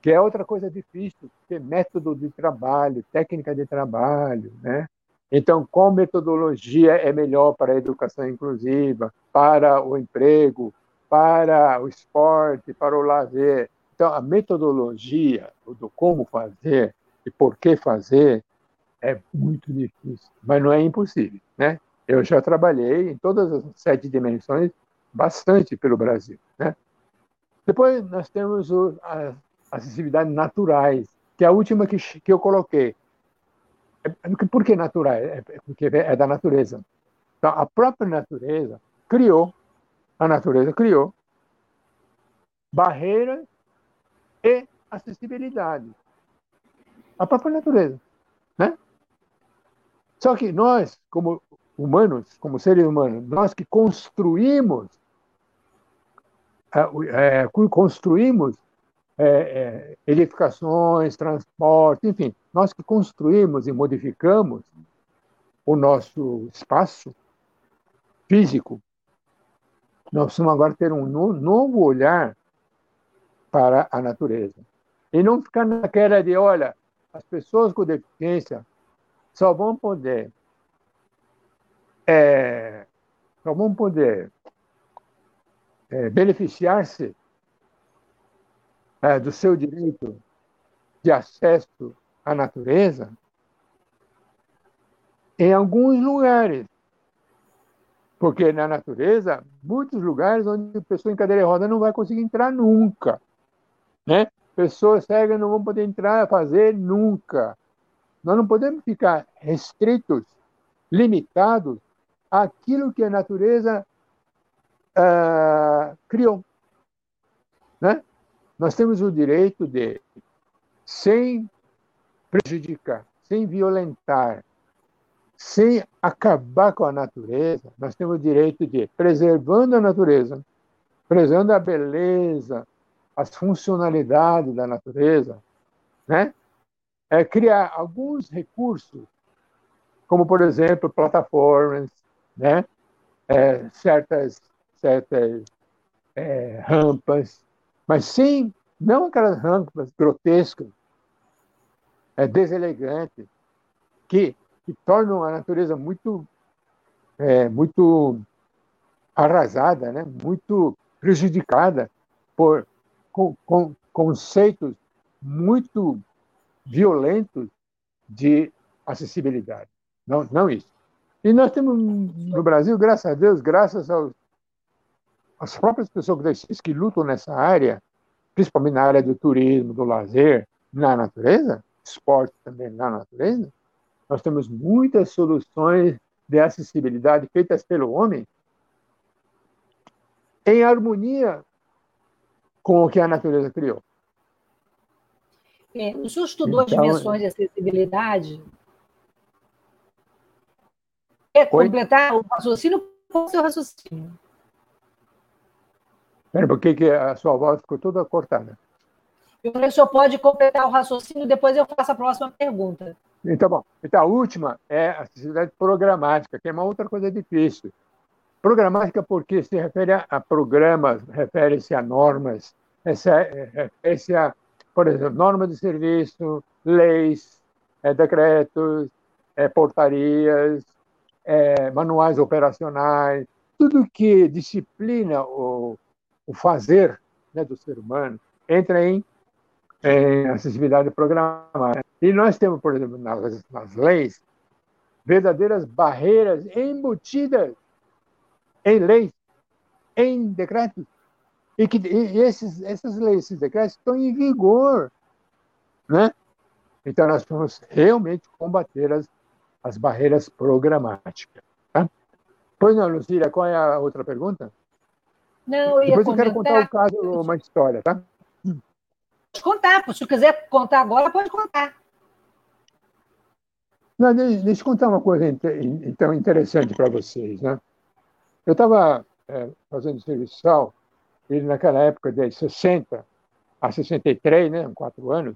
que é outra coisa difícil, ter método de trabalho, técnica de trabalho, né? Então, qual metodologia é melhor para a educação inclusiva, para o emprego, para o esporte, para o lazer? Então, a metodologia do como fazer e por que fazer é muito difícil, mas não é impossível, né? Eu já trabalhei em todas as sete dimensões bastante pelo Brasil, né? Depois nós temos o, as acessibilidade naturais, que é a última que, que eu coloquei. É, por que naturais? É, é porque é da natureza. Então, a própria natureza criou, a natureza criou barreiras e acessibilidade. A própria natureza. Né? Só que nós, como humanos, como seres humanos, nós que construímos, é, é construímos é, é, edificações, transporte, enfim, nós que construímos e modificamos o nosso espaço físico, nós precisamos agora ter um novo olhar para a natureza. E não ficar naquela de, olha, as pessoas com deficiência só vão poder é, nós vamos poder é, beneficiar-se é, do seu direito de acesso à natureza em alguns lugares. Porque na natureza, muitos lugares onde a pessoa em cadeira de roda não vai conseguir entrar nunca. Né? Pessoas cegas não vão poder entrar, fazer nunca. Nós não podemos ficar restritos, limitados àquilo que a natureza uh, criou. Né? Nós temos o direito de, sem prejudicar, sem violentar, sem acabar com a natureza, nós temos o direito de, preservando a natureza, preservando a beleza, as funcionalidades da natureza, né? é criar alguns recursos, como, por exemplo, plataformas, né? É, certas, certas é, rampas, mas sim, não aquelas rampas grotescas, é, deselegantes, que, que tornam a natureza muito, é, muito arrasada, né? muito prejudicada por com, com conceitos muito violentos de acessibilidade. Não, não isso. E nós temos no Brasil, graças a Deus, graças aos, às próprias pessoas que lutam nessa área, principalmente na área do turismo, do lazer, na natureza, esporte também na natureza, nós temos muitas soluções de acessibilidade feitas pelo homem em harmonia com o que a natureza criou. É, o senhor estudou então, as dimensões de acessibilidade? Quer completar o raciocínio com o seu raciocínio? Pera, por que, a sua voz ficou toda cortada? O senhor pode completar o raciocínio, depois eu faço a próxima pergunta. Então, bom. Então, a última é a acessibilidade programática, que é uma outra coisa difícil. Programática porque se refere a, programas, refere-se a normas, refere-se a, por exemplo, normas de serviço, leis, é, decretos, é, portarias, é, manuais operacionais, tudo que disciplina o, o fazer né, do ser humano entra em, em acessibilidade programática. E nós temos, por exemplo, nas, nas leis, verdadeiras barreiras embutidas em leis, em decretos. E que e esses, essas leis, esses decretos estão em vigor. Né? Então, nós vamos realmente combater as, as barreiras programáticas. Tá? Pois não, Lucília, qual é a outra pergunta? Não, eu Depois eu quero contar o caso, uma história, tá? Pode contar, se quiser contar agora, pode contar. Não, deixa eu contar uma coisa então interessante para vocês, né? Eu estava é, fazendo serviço social, e naquela época de 60 a 63, né, quatro anos,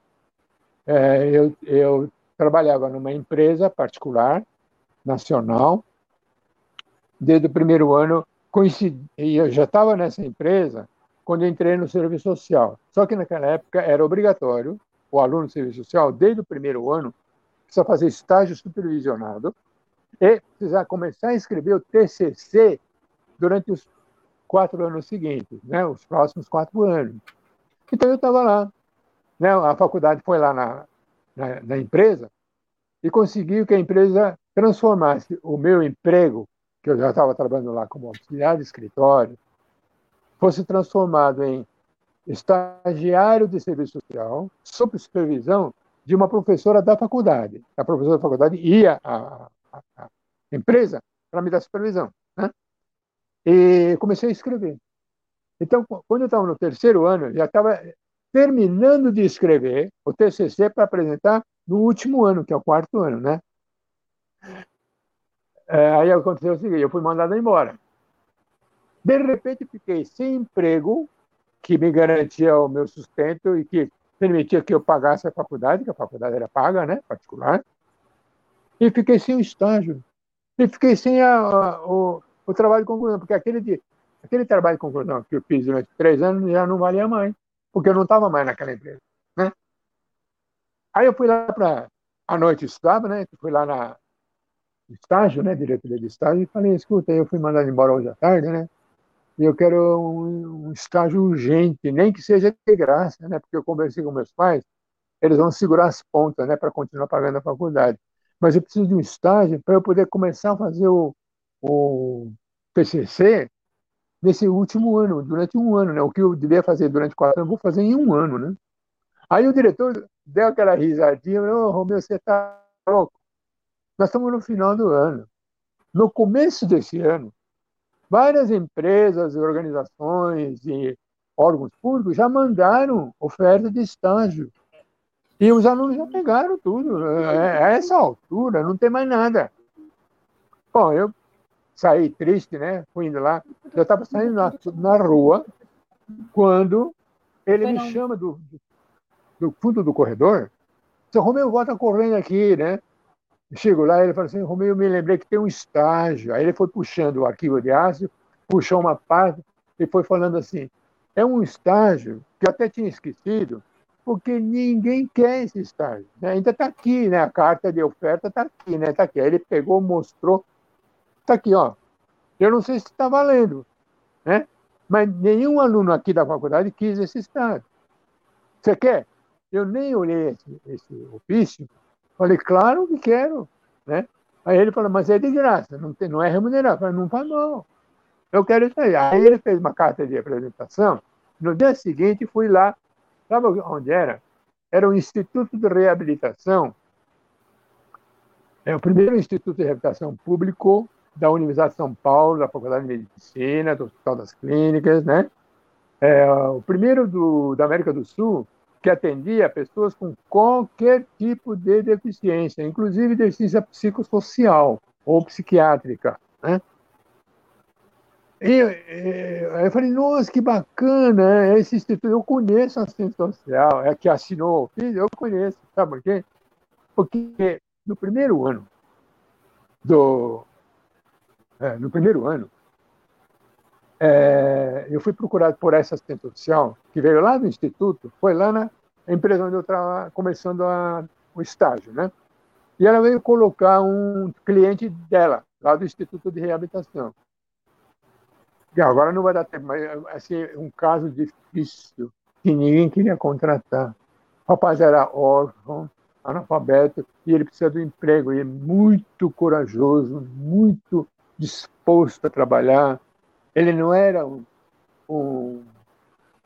é, eu, eu trabalhava numa empresa particular, nacional. Desde o primeiro ano, coincidi, e eu já estava nessa empresa quando entrei no serviço social. Só que naquela época era obrigatório o aluno do serviço social, desde o primeiro ano, precisa fazer estágio supervisionado e precisar começar a escrever o TCC durante os quatro anos seguintes, né, os próximos quatro anos. Então eu estava lá, né, a faculdade foi lá na, na, na empresa e conseguiu que a empresa transformasse o meu emprego, que eu já estava trabalhando lá como auxiliar de escritório, fosse transformado em estagiário de serviço social, sob supervisão de uma professora da faculdade. A professora da faculdade ia à, à, à empresa para me dar supervisão. Né? E comecei a escrever. Então, quando eu estava no terceiro ano, já estava terminando de escrever o TCC para apresentar no último ano, que é o quarto ano, né? É, aí aconteceu o seguinte, eu fui mandado embora. De repente, fiquei sem emprego, que me garantia o meu sustento e que permitia que eu pagasse a faculdade, que a faculdade era paga, né, particular. E fiquei sem o estágio. E fiquei sem a, a, o, o trabalho de conclusão, porque aquele, de, aquele trabalho de conclusão que eu fiz durante três anos já não valia mais, porque eu não estava mais naquela empresa. Né? Aí eu fui lá para. À noite estudava, né? Fui lá na, estágio, né, diretoria de estágio, e falei, escuta, eu fui mandado embora hoje à tarde, né, e eu quero um, um estágio urgente, nem que seja de graça, né, porque eu conversei com meus pais, eles vão segurar as pontas, né, para continuar pagando a faculdade. Mas eu preciso de um estágio para eu poder começar a fazer o, o PCC nesse último ano, durante um ano, né? O que eu devia fazer durante quatro anos, vou fazer em um ano, né? Aí o diretor deu aquela risadinha, ô, oh, Romeu, você tá louco? Nós estamos no final do ano. No começo desse ano, várias empresas, organizações e órgãos públicos já mandaram oferta de estágio. E os alunos já pegaram tudo. É, a essa altura, não tem mais nada. Bom, eu saí triste, né? Fui indo lá. Eu estava saindo na, na rua quando ele me chama do, do fundo do corredor. Seu Romeu, volta correndo aqui, né? Chego lá, ele fala assim, Romeu, eu me lembrei que tem um estágio. Aí ele foi puxando o arquivo de ácido, puxou uma parte e foi falando assim, é um estágio que eu até tinha esquecido, porque ninguém quer esse estágio. Né? Ainda está aqui, né? A carta de oferta está aqui, né? Está aqui. Aí ele pegou, mostrou, Está aqui, ó. Eu não sei se está valendo, né? mas nenhum aluno aqui da faculdade quis esse estágio. Você quer? Eu nem olhei esse, esse ofício, falei, claro que quero. Né? Aí ele falou, mas é de graça, não, tem, não é remunerado. Eu falei, não faz mal. Eu quero isso aí. Aí ele fez uma carta de apresentação. No dia seguinte, fui lá. Sabe onde era? Era o Instituto de Reabilitação. É o primeiro Instituto de Reabilitação Público da Universidade de São Paulo, da Faculdade de Medicina, do Hospital das Clínicas, né? É, o primeiro do, da América do Sul que atendia pessoas com qualquer tipo de deficiência, inclusive deficiência psicossocial ou psiquiátrica, né? E, e, eu falei, nossa, que bacana, esse instituto, eu conheço a assistente social, é que assinou, eu conheço, sabe por quê? Porque no primeiro ano do, é, no primeiro ano, é, eu fui procurado por essa assistente social, que veio lá do Instituto, foi lá na empresa onde eu estava começando a, o estágio, né? E ela veio colocar um cliente dela, lá do Instituto de Reabilitação. E agora não vai dar tempo, mas assim, um caso difícil, que ninguém queria contratar. O rapaz era órfão, analfabeto, e ele precisa do emprego, e é muito corajoso, muito disposto a trabalhar. Ele não era um, um,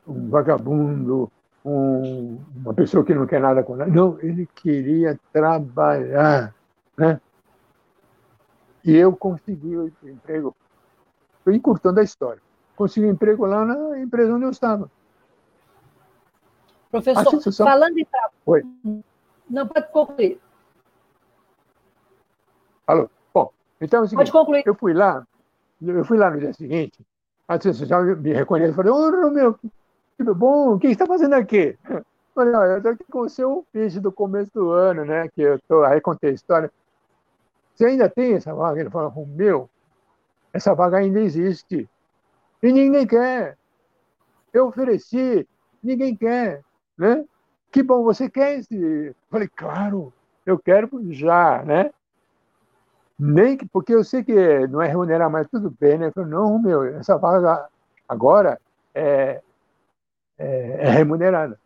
um vagabundo, um, uma pessoa que não quer nada com nada. Não, ele queria trabalhar. Né? E eu consegui o emprego. Estou encurtando a história. Consegui um emprego lá na empresa onde eu estava. Professor, situação... falando em trabalho. Oi. Não, pode concluir. Alô? Então, é o seguinte, Pode concluir. eu fui lá, eu fui lá no dia seguinte, a assistência me reconhece e falei, ô Romeu, que bom, o que está fazendo aqui? Eu falei, olha, eu estou aqui com o seu ofício do começo do ano, né? Que eu tô, aí contei a história. Você ainda tem essa vaga? Ele falou, Romeu, essa vaga ainda existe. E ninguém quer. Eu ofereci, ninguém quer, né? Que bom, você quer esse? Eu falei, claro, eu quero já, né? Nem que, porque eu sei que não é remunerar mais, tudo bem, né? Eu falei, não, meu, essa vaga agora é, é, é remunerada.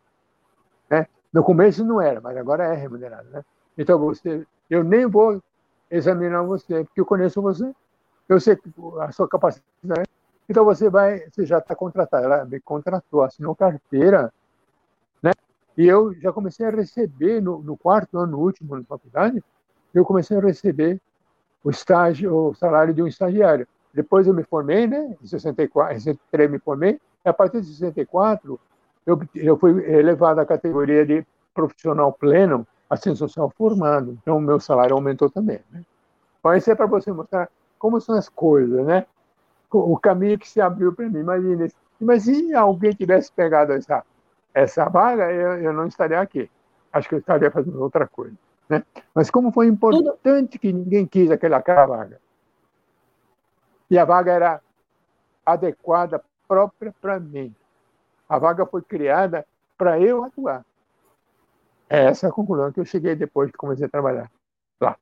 Né? No começo não era, mas agora é remunerada. Né? Então, você, eu nem vou examinar você, porque eu conheço você, eu sei a sua capacidade. Então, você vai, você já está contratado. Ela me contratou, assinou carteira, né? E eu já comecei a receber, no, no quarto ano último na faculdade, eu comecei a receber o estágio, o salário de um estagiário. Depois eu me formei, né? Em 64, em 63 me formei. E a partir de 64 eu, eu fui elevado à categoria de profissional pleno, assistente social formado. Então o meu salário aumentou também. Né? Então isso é para você mostrar como são as coisas, né? O caminho que se abriu para mim. Imagina, imagine se alguém tivesse pegado essa essa vaga, eu, eu não estaria aqui. Acho que eu estaria fazendo outra coisa. Né? Mas como foi importante que ninguém quis aquela, aquela vaga. E a vaga era adequada própria para mim. A vaga foi criada para eu atuar. É essa a conclusão que eu cheguei depois que comecei a trabalhar lá.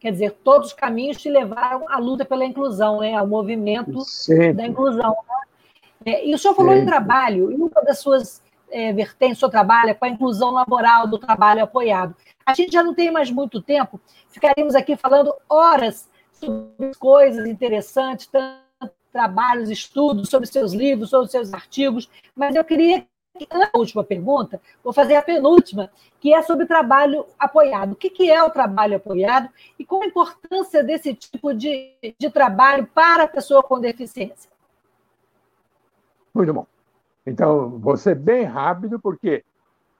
Quer dizer, todos os caminhos te levaram à luta pela inclusão, né? ao movimento Sempre. da inclusão. Né? É, e o senhor falou Sempre. em trabalho, e uma das suas é, vertentes, o senhor trabalha com a inclusão laboral do trabalho apoiado. A gente já não tem mais muito tempo, ficaríamos aqui falando horas sobre coisas interessantes, tanto trabalhos, estudos, sobre seus livros, sobre seus artigos, mas eu queria a última pergunta, vou fazer a penúltima, que é sobre trabalho apoiado. O que é o trabalho apoiado e qual a importância desse tipo de, de trabalho para a pessoa com deficiência? Muito bom. Então, vou ser bem rápido, porque,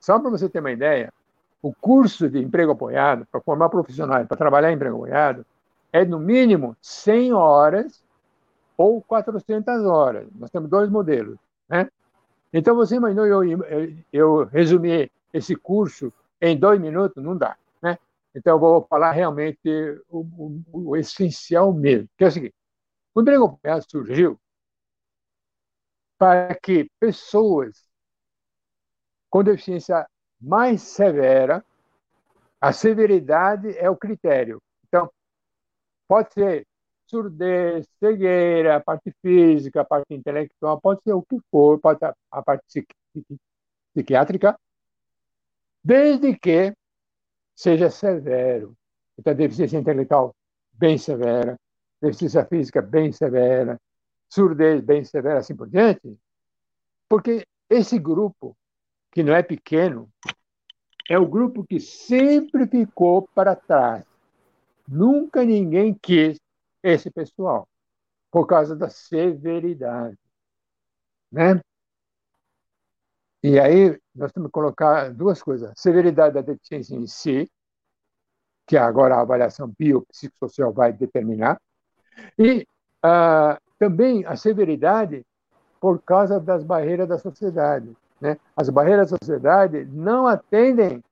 só para você ter uma ideia, o curso de emprego apoiado, para formar profissionais, para trabalhar em emprego apoiado, é no mínimo 100 horas ou 400 horas. Nós temos dois modelos. Né? Então, você imaginou eu, eu, eu resumir esse curso em dois minutos? Não dá. Né? Então, eu vou falar realmente o, o, o essencial mesmo, que é o seguinte: o emprego apoiado surgiu para que pessoas com deficiência mais severa, a severidade é o critério. Então, pode ser surdez, cegueira, parte física, parte intelectual, pode ser o que for, pode ser a parte psiquiátrica, desde que seja severo. Então, deficiência intelectual bem severa, deficiência física bem severa, surdez bem severa, assim por diante, porque esse grupo, que não é pequeno, é o grupo que sempre ficou para trás. Nunca ninguém quis esse pessoal, por causa da severidade. Né? E aí nós temos que colocar duas coisas: severidade da deficiência em si, que agora a avaliação biopsicossocial vai determinar, e ah, também a severidade por causa das barreiras da sociedade. Né? As barreiras da sociedade não atendem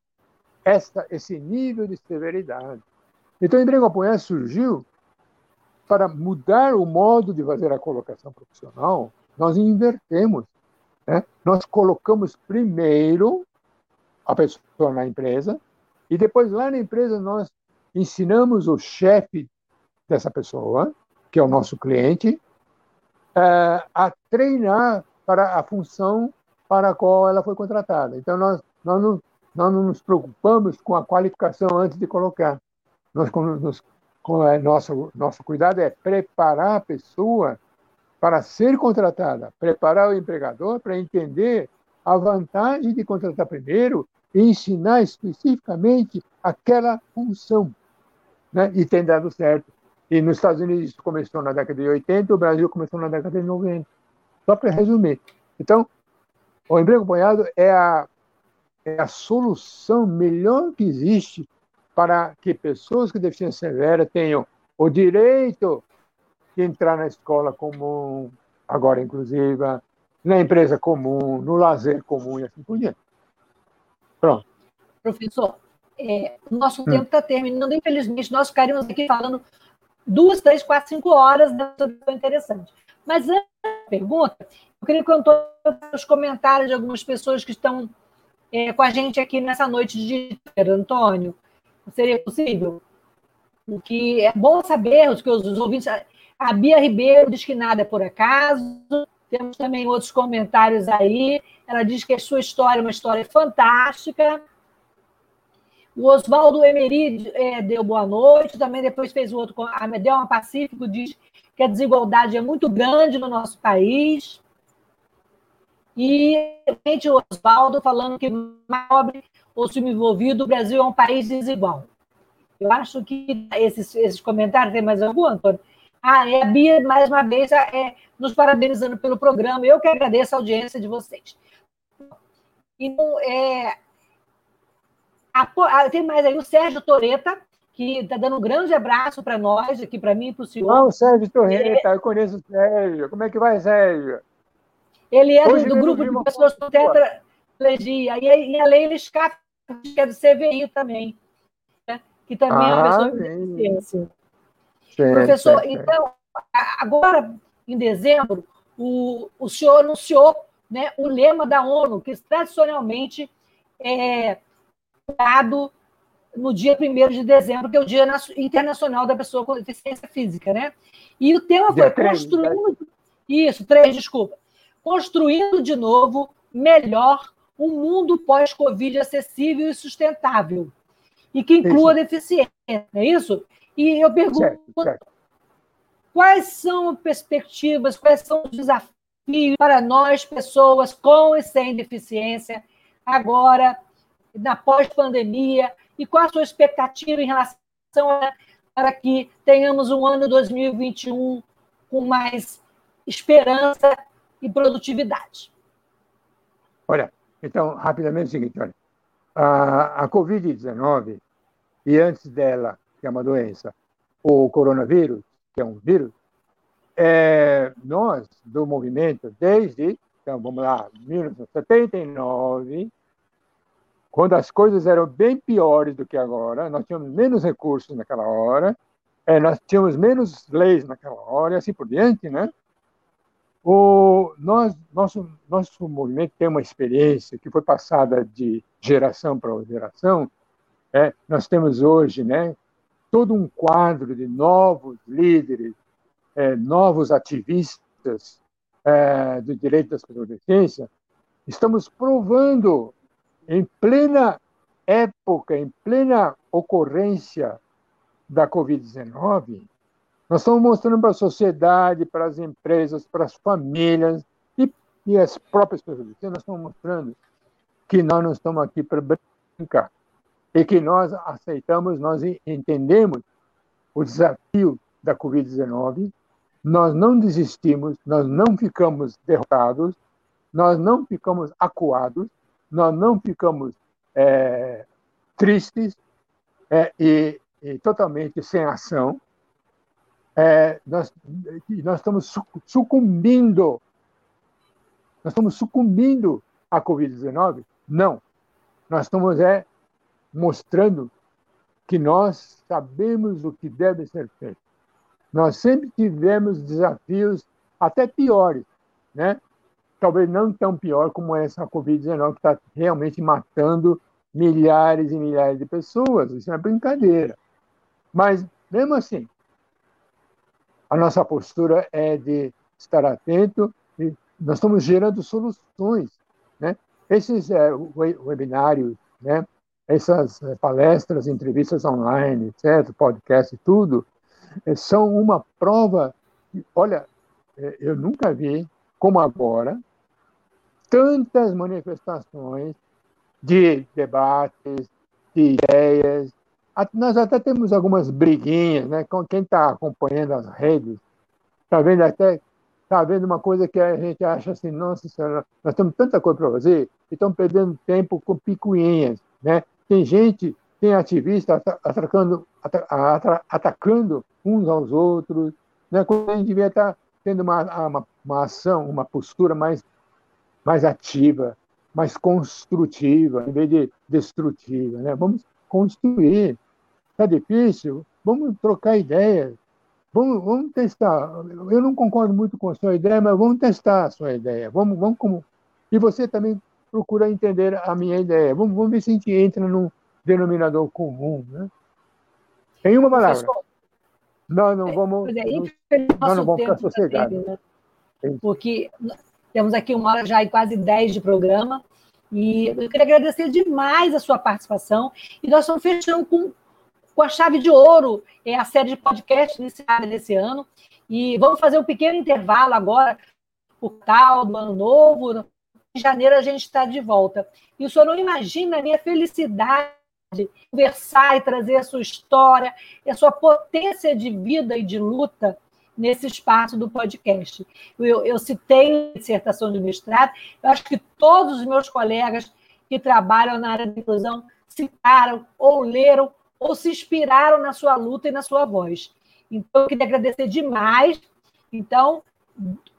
esta, esse nível de severidade. Então, o emprego apoiado surgiu para mudar o modo de fazer a colocação profissional, nós invertemos. Né? Nós colocamos primeiro a pessoa na empresa e depois lá na empresa nós ensinamos o chefe dessa pessoa, que é o nosso cliente, eh, a treinar para a função para a qual ela foi contratada. Então, nós, nós, não, nós não nos preocupamos com a qualificação antes de colocar. Nós nos é nosso, nosso cuidado é preparar a pessoa para ser contratada, preparar o empregador para entender a vantagem de contratar primeiro e ensinar especificamente aquela função. Né? E tem dado certo. E nos Estados Unidos isso começou na década de 80, o Brasil começou na década de 90. Só para resumir. Então, o emprego apoiado é a, é a solução melhor que existe para que pessoas com deficiência severa tenham o direito de entrar na escola comum, agora inclusiva, na empresa comum, no lazer comum e assim por diante. Pronto. Professor, é, nosso hum. tempo está terminando, infelizmente, nós ficaríamos aqui falando duas, três, quatro, cinco horas sobre interessante. Mas antes da pergunta, eu queria contar os comentários de algumas pessoas que estão é, com a gente aqui nessa noite de Antônio seria possível? O que é bom saber, que os ouvintes. A Bia Ribeiro diz que nada é por acaso. Temos também outros comentários aí. Ela diz que a sua história é uma história fantástica. O Oswaldo Emery é, deu boa noite, também depois fez o outro. A Medelma Pacífico diz que a desigualdade é muito grande no nosso país. E o Oswaldo falando que mais pobre ou subenvolvido, o Brasil é um país desigual. Eu acho que esses, esses comentários, tem mais algum, Antônio? Ah, é a Bia, mais uma vez, é, nos parabenizando pelo programa. Eu que agradeço a audiência de vocês. Então, é, a, tem mais aí o Sérgio Toreta, que está dando um grande abraço para nós, aqui para mim e para o senhor. Não, Sérgio Toreta, eu conheço o Sérgio. Como é que vai, Sérgio? Ele é do, do grupo de pessoas com tetraplegia. E, e a Leila Scaff que é do CVI também, né? que também ah, é uma pessoa com deficiência. Professor, então, agora, em dezembro, o, o senhor anunciou né, o lema da ONU, que tradicionalmente é dado no dia 1 de dezembro, que é o Dia Internacional da Pessoa com Deficiência Física, né? E o tema foi construindo. Isso, três, desculpa. Construindo de novo melhor um mundo pós-Covid acessível e sustentável. E que inclua isso. deficiência, é isso? E eu pergunto: certo, certo. quais são as perspectivas, quais são os desafios para nós, pessoas com e sem deficiência, agora, na pós-pandemia, e qual a sua expectativa em relação a, para que tenhamos um ano 2021 com mais esperança e produtividade? Olha, então, rapidamente é o seguinte, olha, a, a Covid-19, e antes dela, que é uma doença, o coronavírus, que é um vírus, é, nós, do movimento, desde, então, vamos lá, 1979, quando as coisas eram bem piores do que agora, nós tínhamos menos recursos naquela hora, é, nós tínhamos menos leis naquela hora, e assim por diante, né? O, nós, nosso, nosso movimento tem uma experiência que foi passada de geração para geração. É, nós temos hoje né, todo um quadro de novos líderes, é, novos ativistas é, do direito das pessoas com deficiência. Estamos provando em plena época, em plena ocorrência da Covid-19, nós estamos mostrando para a sociedade, para as empresas, para as famílias e, e as próprias pessoas, nós estamos mostrando que nós não estamos aqui para brincar e que nós aceitamos, nós entendemos o desafio da Covid-19, nós não desistimos, nós não ficamos derrotados, nós não ficamos acuados, nós não ficamos é, tristes é, e, e, totalmente sem ação. É, nós, nós estamos sucumbindo. Nós estamos sucumbindo à Covid-19? Não. Nós estamos é, mostrando que nós sabemos o que deve ser feito. Nós sempre tivemos desafios até piores, né? Talvez não tão pior como essa Covid-19, que está realmente matando milhares e milhares de pessoas. Isso é brincadeira. Mas, mesmo assim, a nossa postura é de estar atento e nós estamos gerando soluções. Né? Esses é, webinários, né? essas é, palestras, entrevistas online, etc., podcast tudo, é, são uma prova. Olha, é, eu nunca vi como agora, tantas manifestações de debates, de ideias. Nós até temos algumas briguinhas, né? Com quem está acompanhando as redes, está vendo até está vendo uma coisa que a gente acha assim, nossa senhora, nós temos tanta coisa para fazer e estamos perdendo tempo com picuinhas, né? Tem gente, tem ativista atacando, atacando uns aos outros, né? Quando a gente devia estar tá tendo uma, uma, uma ação, uma postura mais, mais ativa, mais construtiva, em vez de destrutiva. Né? Vamos construir. Está difícil? Vamos trocar ideias. Vamos, vamos testar. Eu não concordo muito com a sua ideia, mas vamos testar a sua ideia. Vamos, vamos como... E você também procura entender a minha ideia. Vamos, vamos ver se a gente entra num denominador comum. Né? Em uma palavra. Nós não é, vamos. É, nós não vamos ficar sossegados. Né? Porque temos aqui uma hora já e quase dez de programa. E eu queria agradecer demais a sua participação. E nós estamos fechando com, com a chave de ouro é a série de podcast iniciada desse ano. E vamos fazer um pequeno intervalo agora, por tal do ano novo. Em janeiro a gente está de volta. E o senhor não imagina a minha felicidade conversar e trazer a sua história, a sua potência de vida e de luta nesse espaço do podcast. Eu, eu citei a dissertação de mestrado, eu acho que todos os meus colegas que trabalham na área da inclusão citaram, ou leram, ou se inspiraram na sua luta e na sua voz. Então, eu queria agradecer demais. Então,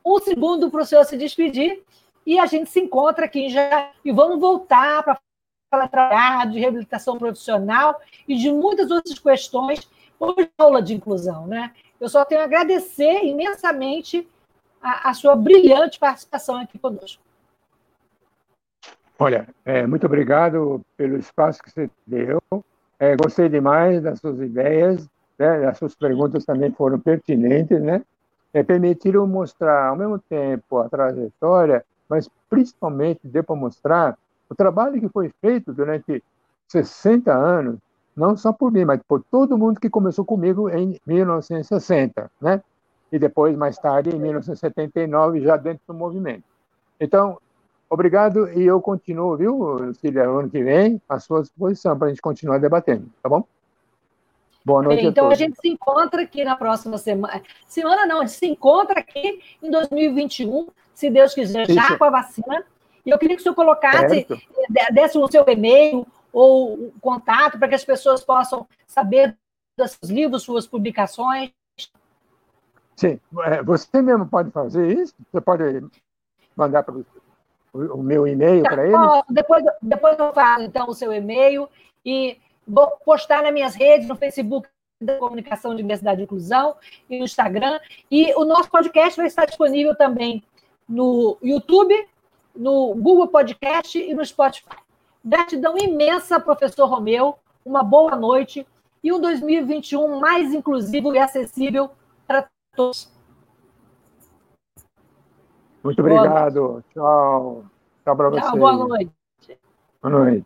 um segundo para o senhor se despedir e a gente se encontra aqui já e vamos voltar para para trabalhar de reabilitação profissional e de muitas outras questões, hoje aula de inclusão. Né? Eu só tenho a agradecer imensamente a, a sua brilhante participação aqui conosco. Olha, é, muito obrigado pelo espaço que você deu. É, gostei demais das suas ideias, né? as suas perguntas também foram pertinentes, né? É, permitiram mostrar, ao mesmo tempo, a trajetória, mas principalmente deu para mostrar o trabalho que foi feito durante 60 anos, não só por mim, mas por todo mundo que começou comigo em 1960, né? E depois, mais tarde, em 1979, já dentro do movimento. Então, obrigado e eu continuo, viu, Cília, ano que vem, à sua disposição para a gente continuar debatendo, tá bom? Boa noite. Então a, a, gente se encontra aqui na próxima semana. Semana não, a gente se encontra aqui em 2021, se Deus quiser, já com a vacina. E eu queria que o senhor colocasse, certo. desse o seu e-mail ou o contato para que as pessoas possam saber dos seus livros, suas publicações. Sim, é, você mesmo pode fazer isso? Você pode mandar para o meu e-mail tá, para eles? Depois, depois eu falo, então, o seu e-mail e vou postar nas minhas redes, no Facebook da Comunicação, Diversidade e Inclusão e no Instagram. E o nosso podcast vai estar disponível também no YouTube, no Google Podcast e no Spotify. Gratidão imensa, professor Romeu. Uma boa noite e um 2021 mais inclusivo e acessível para todos. Muito obrigado. Tchau. Tchau para você. Boa noite. Boa noite.